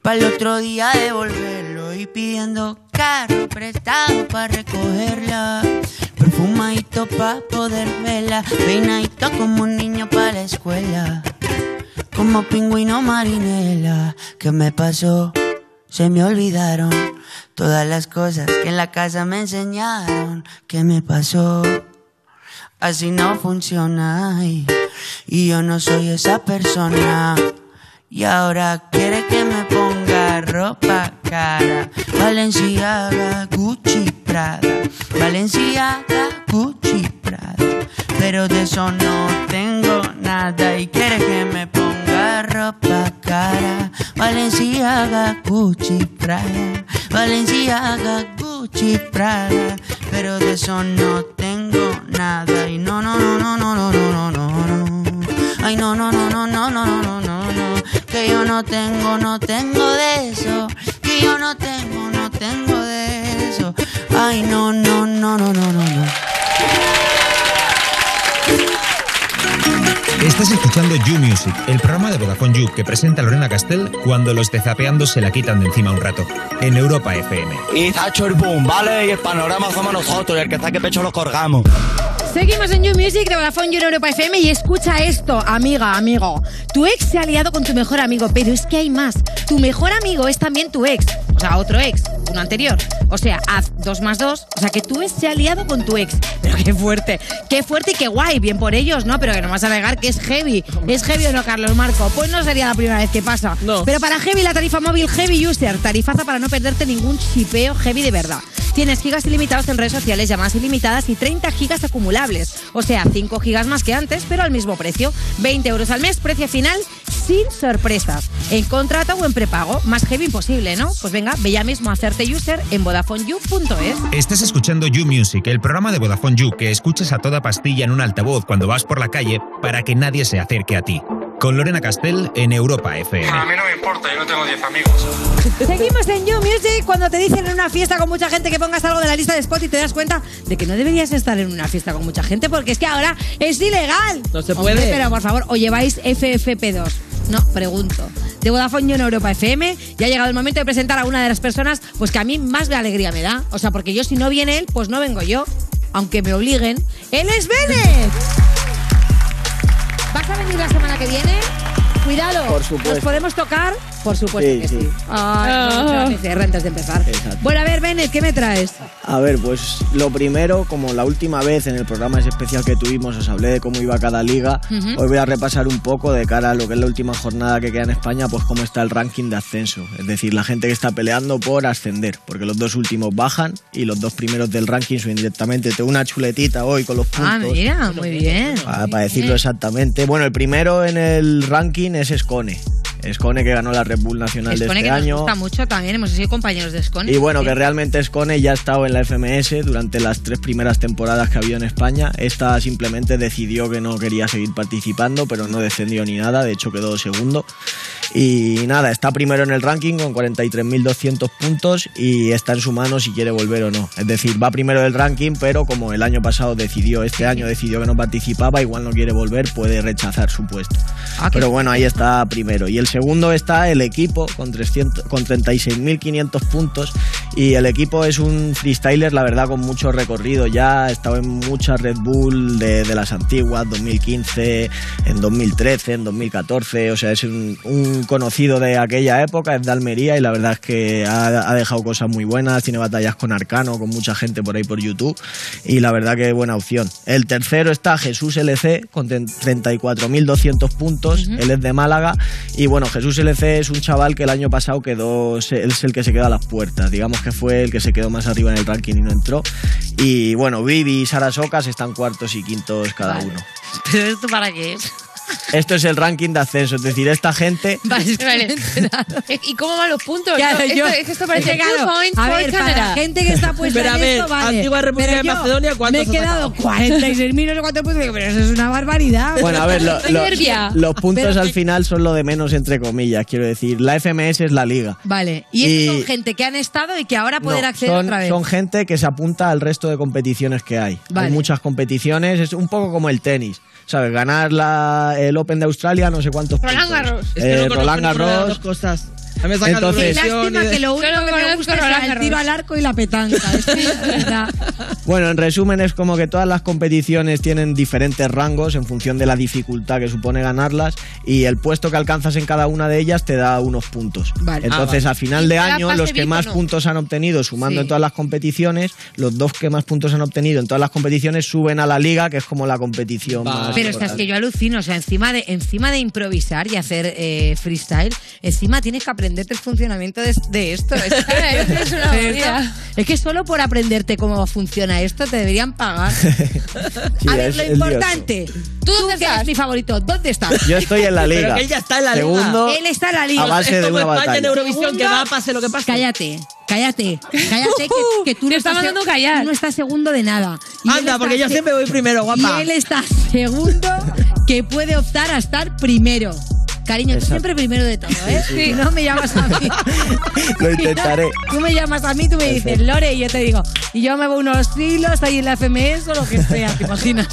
Para el otro día devolverlo. Y pidiendo carro prestado pa' recogerla. Perfumadito pa' poder verla. Peinadito como un niño pa' la escuela. Como pingüino marinela. ¿Qué me pasó? Se me olvidaron todas las cosas que en la casa me enseñaron. ¿Qué me pasó? Así no funciona. Y, yo no soy esa persona. Y ahora quiere que me ponga ropa cara. Valenciaga, Gucci, Prada. Valenciaga, Gucci, Prada. Pero de eso no tengo nada. Y quiere que me ponga ropa cara. Valenciaga, Gucci, Prada. Valenciaga, Gucci, Prada. Pero de eso no tengo nada. Y no, no, no, no, no, no, no, no, no. Ay, no, no, no, no, no, no, no, no, no, no. Que yo no tengo, no tengo de eso. Que yo no tengo, no tengo de eso. Ay, no, no, no, no, no, no, no. Estás escuchando You Music, el programa de Vodafone You que presenta Lorena Castell cuando los de Zapeando se la quitan de encima un rato. En Europa FM. Y ha hecho el boom, ¿vale? Y el panorama somos nosotros, y el que saque pecho lo colgamos. Seguimos en You Music de Vodafone You en Europa FM y escucha esto, amiga, amigo. Tu ex se ha liado con tu mejor amigo, pero es que hay más. Tu mejor amigo es también tu ex, o sea, otro ex, uno anterior. O sea, haz dos más dos, o sea, que tu ex se ha liado con tu ex. Pero qué fuerte, qué fuerte y qué guay, bien por ellos, ¿no? Pero que no vas a negar que es heavy. ¿Es heavy o no, Carlos Marco? Pues no sería la primera vez que pasa. No. Pero para heavy, la tarifa móvil Heavy User, tarifaza para no perderte ningún chipeo heavy de verdad. Tienes gigas ilimitados en redes sociales, llamadas ilimitadas y 30 gigas acumulables. O sea, 5 gigas más que antes, pero al mismo precio. 20 euros al mes, precio final, sin sorpresas. En contrato o en prepago. Más heavy imposible, ¿no? Pues venga, ve ya mismo a hacerte user en VodafoneYou.es. Estás escuchando You Music, el programa de Vodafone You que escuchas a toda pastilla en un altavoz cuando vas por la calle para que nadie se acerque a ti. Con Lorena Castell en Europa FM. A mí no me importa, yo no tengo 10 amigos. Seguimos en You Music cuando te dicen en una fiesta con mucha gente que pongas algo de la lista de spot y te das cuenta de que no deberías estar en una fiesta con mucha gente porque es que ahora es ilegal. No se Hombre, puede. pero por favor, o lleváis FFP2. No, pregunto. De Vodafone You en Europa FM, ya ha llegado el momento de presentar a una de las personas pues que a mí más de alegría me da. O sea, porque yo si no viene él, pues no vengo yo. Aunque me obliguen. ¡Él es Bennett! ¿Vas a venir la semana que viene? Cuidado. Por supuesto. ¿Nos podemos tocar? Por supuesto Sí, que sí. sí. Ay, no, Ah. cierre antes de empezar. Exacto. Bueno, a ver, Bennett, ¿qué me traes? A ver, pues lo primero, como la última vez en el programa ese especial que tuvimos os hablé de cómo iba cada liga, Ujú. hoy voy a repasar un poco de cara a lo que es la última jornada que queda en España, pues cómo está el ranking de ascenso. Es decir, la gente que está peleando por ascender, porque los dos últimos bajan y los dos primeros del ranking suben directamente. Tengo una chuletita hoy con los puntos. Ah, mira, muy bien. Para, para decirlo exactamente. Bueno, el primero en el ranking es Scone. Scone que ganó la Red Bull Nacional de Scone este que nos año. gusta mucho también, hemos sido compañeros de Scone. Y bueno, Sí. que realmente Scone ya ha estado en la FMS durante las tres primeras temporadas que había en España. Esta simplemente decidió que no quería seguir participando, pero no descendió ni nada, de hecho quedó segundo. Y nada, está primero en el ranking con 43.200 puntos y está en su mano si quiere volver o no. Es decir, va primero del ranking, pero como el año pasado decidió, este año decidió que no participaba, igual no quiere volver, puede rechazar su puesto. Ah, pero bueno, ahí está primero. Y el segundo está el equipo con, 300 con 36.500 puntos. Y el equipo es un freestyler, la verdad, con mucho recorrido. Ya ha estado en muchas Red Bull de, de las antiguas, 2015, en 2013, en 2014. O sea, es un, un conocido de aquella época, es de Almería y la verdad es que ha, ha dejado cosas muy buenas. Tiene batallas con Arcano, con mucha gente por ahí por YouTube. Y la verdad que buena opción. El tercero está Jesús LC con 34.200 puntos. Él es de Málaga. Y bueno, Jesús LC es un chaval que el año pasado quedó, es el que se quedó a las puertas. Digamos que fue el que se quedó más arriba en el ranking y no entró. Y bueno, Vivi y Sara Socas están cuartos y quintos cada uno. ¿Pero esto para qué es? Esto es el ranking de ascenso, es decir, esta gente es. ¿Y cómo van los puntos? Claro, esto, yo- es que esto parece es que, claro, A ver, para la gente que está puesta Pero a en ver, esto, vale. Antigua República Pero de yo Macedonia, ¿cuántos Me he quedado sacado? 46.000 no sé cuántos puntos. Pero eso es una barbaridad. Bueno, a ver, lo- lo- los puntos Pero al final son lo de menos, entre comillas, quiero decir. La FMS es la liga. Vale, y, Y- son gente que han estado y que ahora pueden No, acceder son, otra vez. son gente que se apunta al resto de competiciones que hay. Vale. Hay muchas competiciones, es un poco como el tenis. ¿Sabes? Ganar la, el Open de Australia, no sé cuántos Roland puntos. Garros. Es que Eh, no Roland Garros. mí me sacan Entonces- lástima que lo único que me gusta es el tiro al arco y la petanca. Es verdad. Bueno, en resumen es como que todas las competiciones tienen diferentes rangos en función de la dificultad que supone ganarlas y el puesto que alcanzas en cada una de ellas te da unos puntos. Vale. Entonces, Ah, a final de año, los que más ¿no? puntos han obtenido sumando Sí. en todas las competiciones, los dos que más puntos han obtenido en todas las competiciones suben a la liga, que es como la competición Vale. más Pero o sea, es que yo alucino, o sea, encima de, encima de improvisar y hacer eh, freestyle, encima tienes que aprenderte el funcionamiento de, de esto. Es que, Es una esto- es que solo por aprenderte cómo funciona esto te deberían pagar. Sí, A ver, lo importante. ¿Tú dónde estás? eres mi favorito, ¿dónde estás? Yo estoy en la liga. Pero él ya está en la liga. Segundo, Él está en la liga. a base es de una España en batalla. Eurovisión, que va, pase lo que pase. Cállate, cállate, cállate, que, que tú no estás mandando callar. tú no estás segundo de nada. Y Anda, porque yo siempre voy primero, guapa. Y él está segundo que puede optar a estar primero. Cariño, tú siempre primero de todo, ¿eh? Sí, no me llamas a mí. Lo intentaré. Tú me llamas a mí, tú me dices, Perfecto. Lore, y yo te digo, y yo me voy unos hilos ahí en la FMS o lo que sea, ¿te imaginas?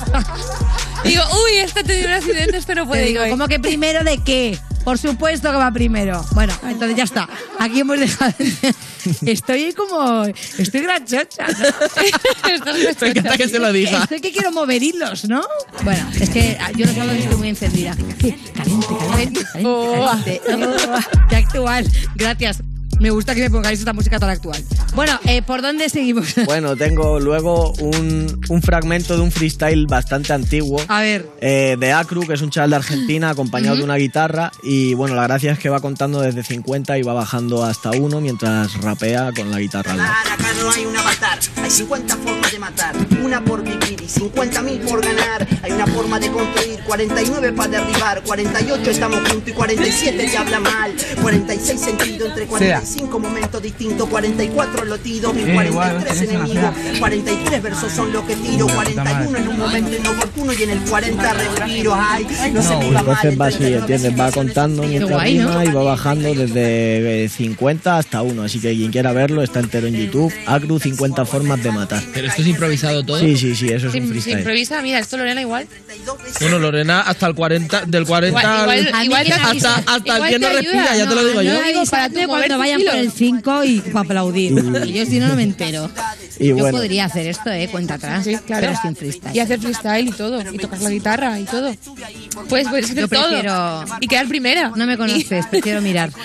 Digo, uy, este ha tenido un accidente, este no Te puede digo, ir. ¿cómo que primero de qué? Por supuesto que va primero. Bueno, entonces ya está. Aquí hemos dejado. Estoy como. Estoy grachocha. ¿no? Me encanta que se lo diga. Estoy que quiero mover hilos, ¿no? Bueno, es que yo los sábados estoy muy encendida. Caliente, caliente, caliente. caliente, caliente. Oh, Qué actual. Gracias. Me gusta que me pongáis esta música tan actual. Bueno, eh, ¿por dónde seguimos? Bueno, tengo luego un, un fragmento de un freestyle bastante antiguo. A ver. eh, de Acru, que es un chaval de Argentina acompañado de una guitarra. Y bueno, la gracia es que va contando desde 50 y va bajando hasta 1 mientras rapea con la guitarra al lado. Acá no hay un avatar, hay 50 formas de matar, una por vivir y 50 mil por ganar. Hay una forma de construir, 49 para derribar, 48 estamos juntos y 47 te habla mal. 46 sentido entre 45 momentos distintos, 44 lo tiro, Eh, igual, 43 tenés una enemigos, fea. 43 versos son lo que tiro, 41 en un momento inoportuno y en el 40 respiro. Ay, no se viva mal. Entonces va así, ¿entiendes? Va contando mientras guay, ¿no? rima y va bajando desde eh, 50 hasta 1. Así que quien quiera verlo está entero en YouTube. Acru 50 formas de matar. Pero esto es improvisado todo. Sí, sí, sí, eso es Si, un freestyle. improvisa, mira, esto Lorena igual. Bueno, Lorena, hasta el 40, del 40 Igual- al- igual- hasta, hasta el que no ayuda, respira, ya te lo no, digo yo. no, digo, para mover cuando vayan por el 5 y para aplaudir. Y yo si no, no me entero. Y yo bueno. podría hacer esto, ¿eh? Cuenta atrás. Sí, claro. Pero sin freestyle. Y hacer freestyle y todo. Y tocas la guitarra y todo. Pues puedes hacer Yo todo. prefiero- Y quedar primera. No me conoces, prefiero mirar.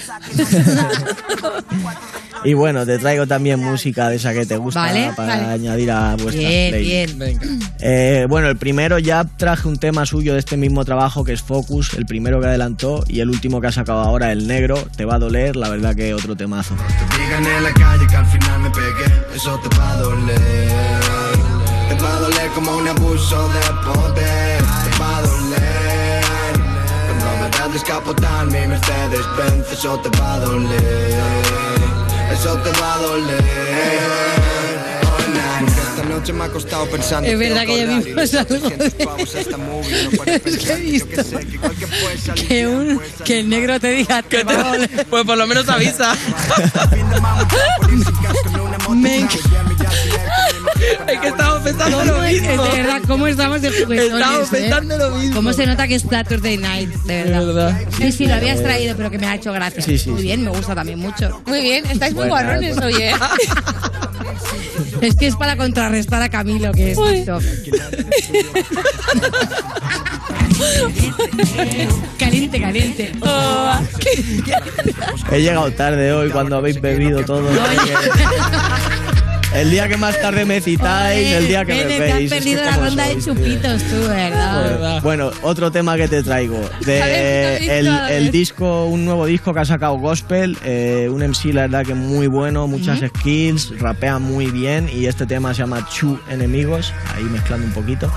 Y bueno, te traigo también música de esa que te gusta Vale, para vale. añadir a vuestra Bien, playlist. bien. Eh, bueno, el primero ya traje un tema suyo de este mismo trabajo que es Focus, el primero que adelantó y el último que ha sacado ahora, el negro, te va a doler, la verdad que otro temazo. Digan en la calle que al final me pegué, eso te va a doler. Te va a doler como un abuso de poder. Te va a doler. Cuando me veas descapotar mi Mercedes Benz, eso te va a doler. Eso te va a doler. Esta noche me ha costado pensando. Es verdad que ya vimos algo le echo 800 pavos a esta movie, no pares Es que he visto que un, que el negro te diga que va a doler. Pues por lo menos avisa. Me Es que estamos pensando ¿Cómo lo mismo. De verdad, ¿cómo estamos de juguetones? Estamos eh? pensando lo mismo. ¿Cómo se nota que es Saturday Night? De verdad. verdad. Sí, sí, lo habías traído, pero que me ha hecho gracia. Sí, sí, Muy sí. bien, me gusta también mucho. Muy bien, estáis muy guarrones hoy, ¿eh? Es que es para contrarrestar a Camilo, que es. Caliente, caliente. Oh. He llegado tarde hoy cuando habéis bebido todo. El día que más tarde me citáis, el día que me Nene, te has veis. perdido la ronda de sois, chupitos tú, ¿verdad? Bueno, otro tema que te traigo. De ver, ¿qué has el, el disco, un nuevo disco que ha sacado Gospel, eh, un MC la verdad que muy bueno, muchas skills, rapea muy bien y este tema se llama Chu Enemigos, ahí mezclando un poquito.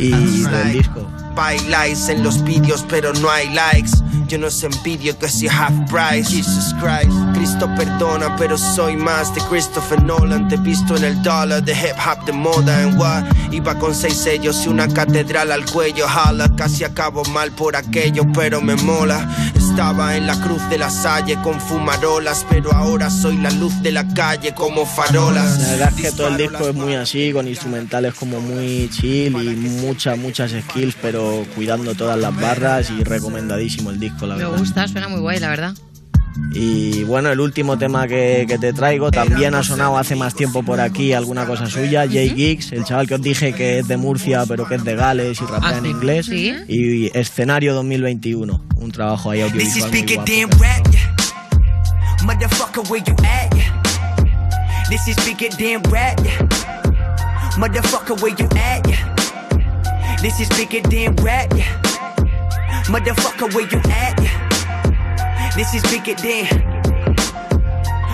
Y del disco. Bailáis en los vídeos pero no hay likes. Yo no os envidio que si half price. Jesus Christ. Cristo perdona pero soy más de Christopher Nolan. Te he visto en el dólar de hip hop de moda. En what Iba con seis sellos y una catedral al cuello. Jala, casi acabo mal por aquello pero me mola. Estaba en la cruz de la salle con fumarolas Pero ahora soy la luz de la calle como farolas. La verdad es que todo el disco es muy así, con instrumentales como muy chill y muchas, muchas skills, pero cuidando todas las barras y recomendadísimo el disco, la Me verdad. gusta, suena muy guay, la verdad. Y bueno, el último tema que, que te traigo también ha sonado hace más tiempo por aquí, alguna cosa suya, Jay Giggs, el chaval que os dije que es de Murcia pero que es de Gales y rapea Ah, en inglés. Sí. Y Escenario 2021, un trabajo ahí This is audiovisual muy bigger guapo. This is bigger than rap, yeah. Motherfucker, where you at, yeah. This is bigger than.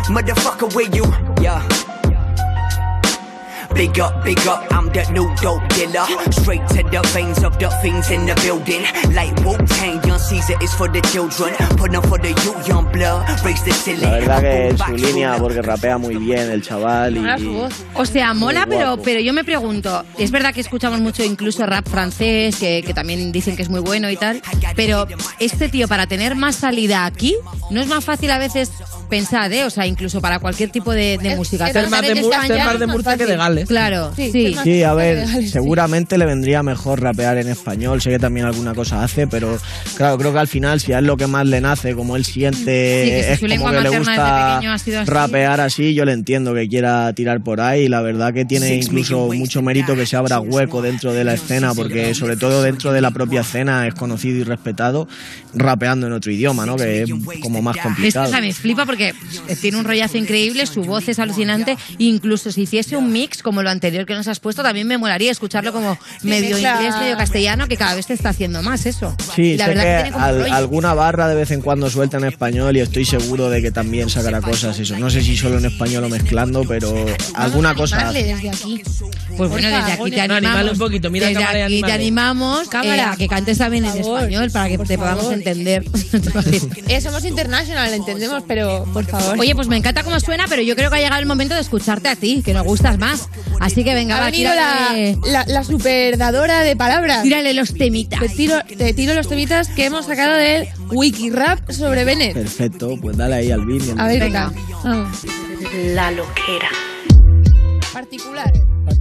Motherfucker, where you yeah. Big up, big up, I'm the new dope dealer. Straight to the veins of the fiends in the building. Like Wu Tang, young Caesar is for the children. Put on for the youth, young blood. Raise the ceiling. La verdad que es su línea porque rapea muy bien el chaval y... Mola su voz. O sea, mola, pero, pero yo me pregunto, es verdad que escuchamos mucho incluso rap francés, que, que también dicen que es muy bueno y tal, pero este tío para tener más salida aquí, ¿no es más fácil a veces pensar, eh? O sea, incluso para cualquier tipo de, de música. Ser más de, Mur- ser más de Murcia que de Gales. Claro, sí. Sí, a ver, seguramente le vendría mejor rapear en español, sé que también alguna cosa hace, pero claro, creo que al final si él lo que más le nace, como él siente, Sí, que si es su como que le gusta pequeño rapear así, yo le entiendo que quiera tirar por ahí, y la verdad que tiene incluso mucho mérito que se abra hueco dentro de la escena, porque sobre todo dentro de la propia escena es conocido y respetado rapeando en otro idioma, ¿no? Que es como más Esto complicado. o sea, me flipa porque tiene un rollazo increíble, su voz es alucinante. Incluso si hiciese un mix como lo anterior que nos has puesto, también me molaría escucharlo como medio inglés, medio castellano, que cada vez te está haciendo más eso. Sí, la sé verdad que, que tiene como al- alguna barra de vez en cuando suelta en español y estoy seguro de que también sacará cosas eso. No sé si solo en español o mezclando, pero alguna cosa. desde aquí. Pues bueno, desde aquí te animamos. un poquito, mira desde aquí te animamos Cámara. eh, a que cantes también en español para que te podamos entender. Eh, somos international, entendemos, pero por favor. Oye, pues me encanta cómo suena, pero yo creo que ha llegado el momento de escucharte a ti, que nos gustas más. Así que venga, ha va, venido la, tírale- la, la superdadora de palabras. Tírale los temitas. Te tiro, te tiro los temitas que hemos sacado del Wikirap sobre Bennett. Perfecto, pues dale ahí al vídeo. A ver, venga. Vamos. La loquera. Particular.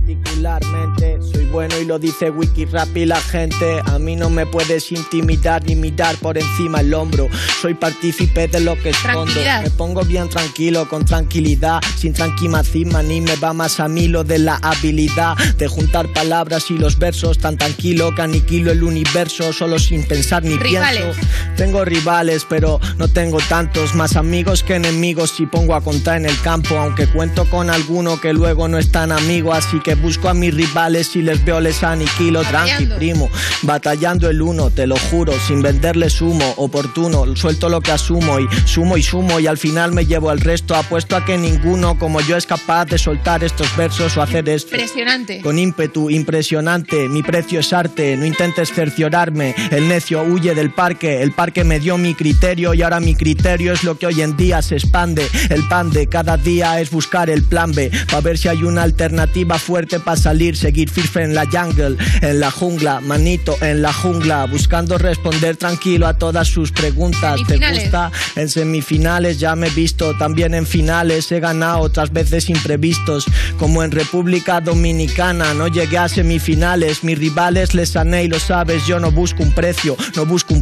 Particularmente soy bueno y lo dice Wikirap y la gente. A mí no me puedes intimidar ni mirar por encima el hombro. Soy partícipe de lo que escondo. Me pongo bien tranquilo, con tranquilidad, sin tranquimacisma ni me va más a mí lo de la habilidad de juntar palabras y los versos tan tranquilo que aniquilo el universo solo sin pensar ni Rivales. pienso. Tengo rivales, pero no tengo tantos. Más amigos que enemigos si pongo a contar en el campo. Aunque cuento con alguno que luego no es tan amigo. Así que busco a mis rivales y les veo, les aniquilo. Tranqui, primo. Batallando el uno, te lo juro. Sin venderles humo oportuno. Suelto lo que asumo y sumo y sumo. Y al final me llevo al resto. Apuesto a que ninguno como yo es capaz de soltar estos versos o hacer esto. Impresionante. Con ímpetu impresionante, mi precio es arte, no intentes cerciorarme. El necio huye del parque, el parque me dio mi criterio y ahora mi criterio es lo que hoy en día se expande. El pan de cada día es buscar el plan B, para ver si hay una alternativa fuerte fuerte para salir, seguir firme en la jungle, en la jungla, manito en la jungla, buscando responder tranquilo a todas sus preguntas. ¿Te gusta? En semifinales ya me he visto, también en finales he ganado otras veces imprevistos, como en República Dominicana, no llegué a semifinales, mis rivales les sané y lo sabes, yo no busco un precio, no busco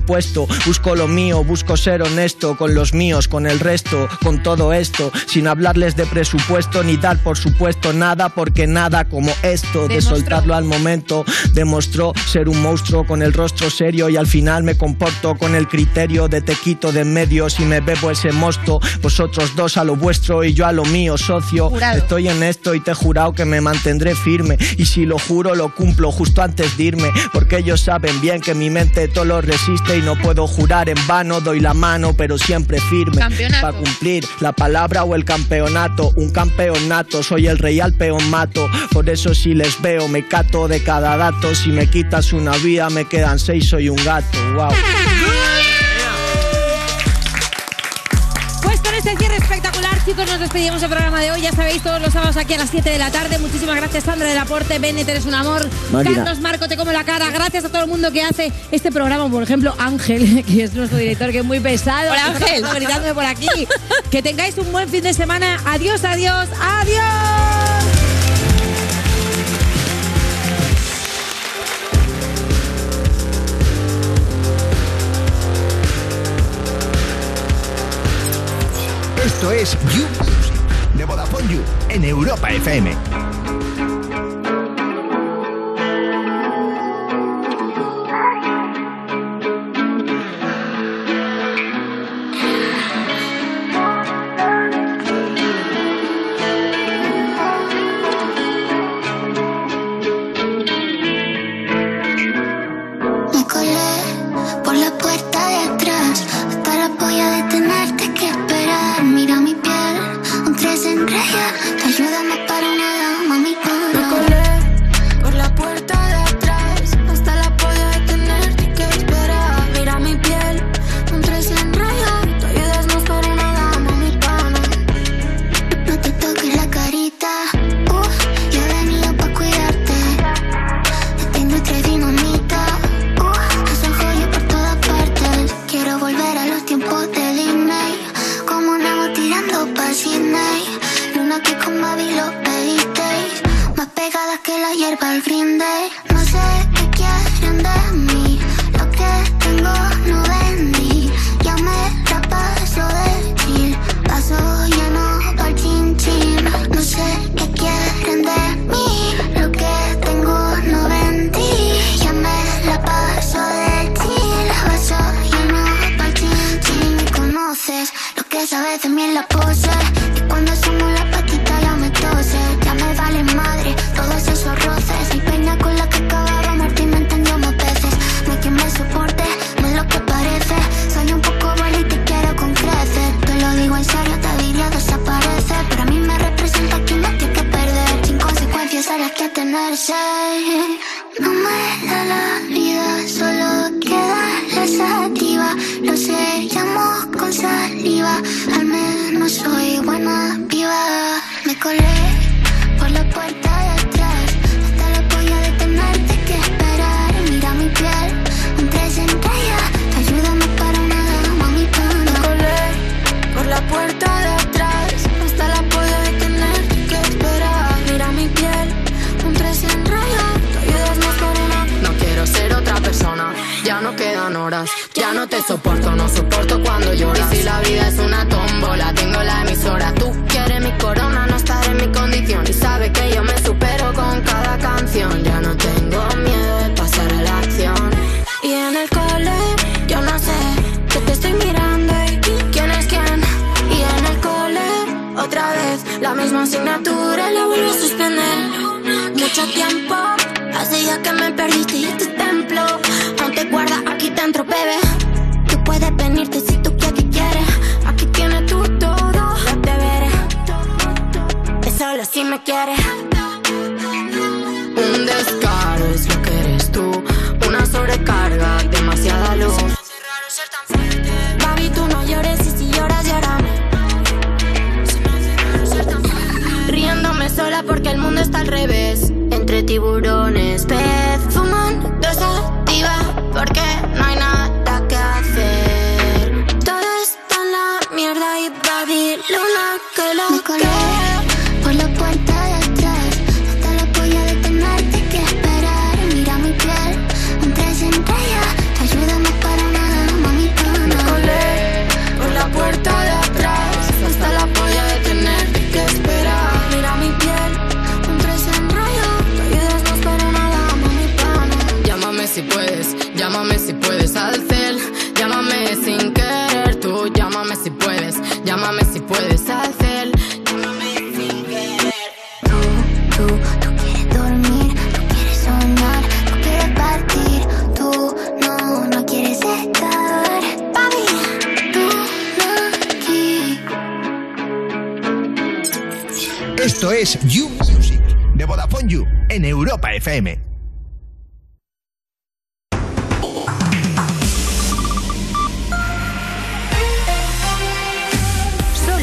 busco lo mío, busco ser honesto con los míos, con el resto, con todo esto, sin hablarles de presupuesto ni dar por supuesto nada, porque nada como esto, de soltarlo al momento, demostró ser un monstruo con el rostro serio y al final me comporto con el criterio de te quito de en medio si me bebo ese mosto, vosotros dos a lo vuestro y yo a lo mío, socio, Jurado. estoy en esto y te he jurado que me mantendré firme. Y si lo juro lo cumplo justo antes de irme, porque ellos saben bien que mi mente todo lo resiste y no puedo jurar en vano, doy la mano pero siempre firme para cumplir la palabra o el campeonato, un campeonato, soy el rey al peón mato, por eso si les veo me cato de cada dato, si me quitas una vida me quedan seis, soy un gato, wow. Pues con este cierre espectacular, chicos, nos despedimos del programa de hoy. Ya sabéis, todos los sábados aquí a las 7 de la tarde. Muchísimas gracias, Sandra del Aporte, Bennett, eres un amor. Máquina. Carlos Marco, te como la cara. Gracias a todo el mundo que hace este programa. Por ejemplo, Ángel, que es nuestro director, que es muy pesado. Hola, Ángel. Gritándome por aquí. que tengáis un buen fin de semana. Adiós, adiós, adiós. Esto es You de Vodafone You en Europa FM.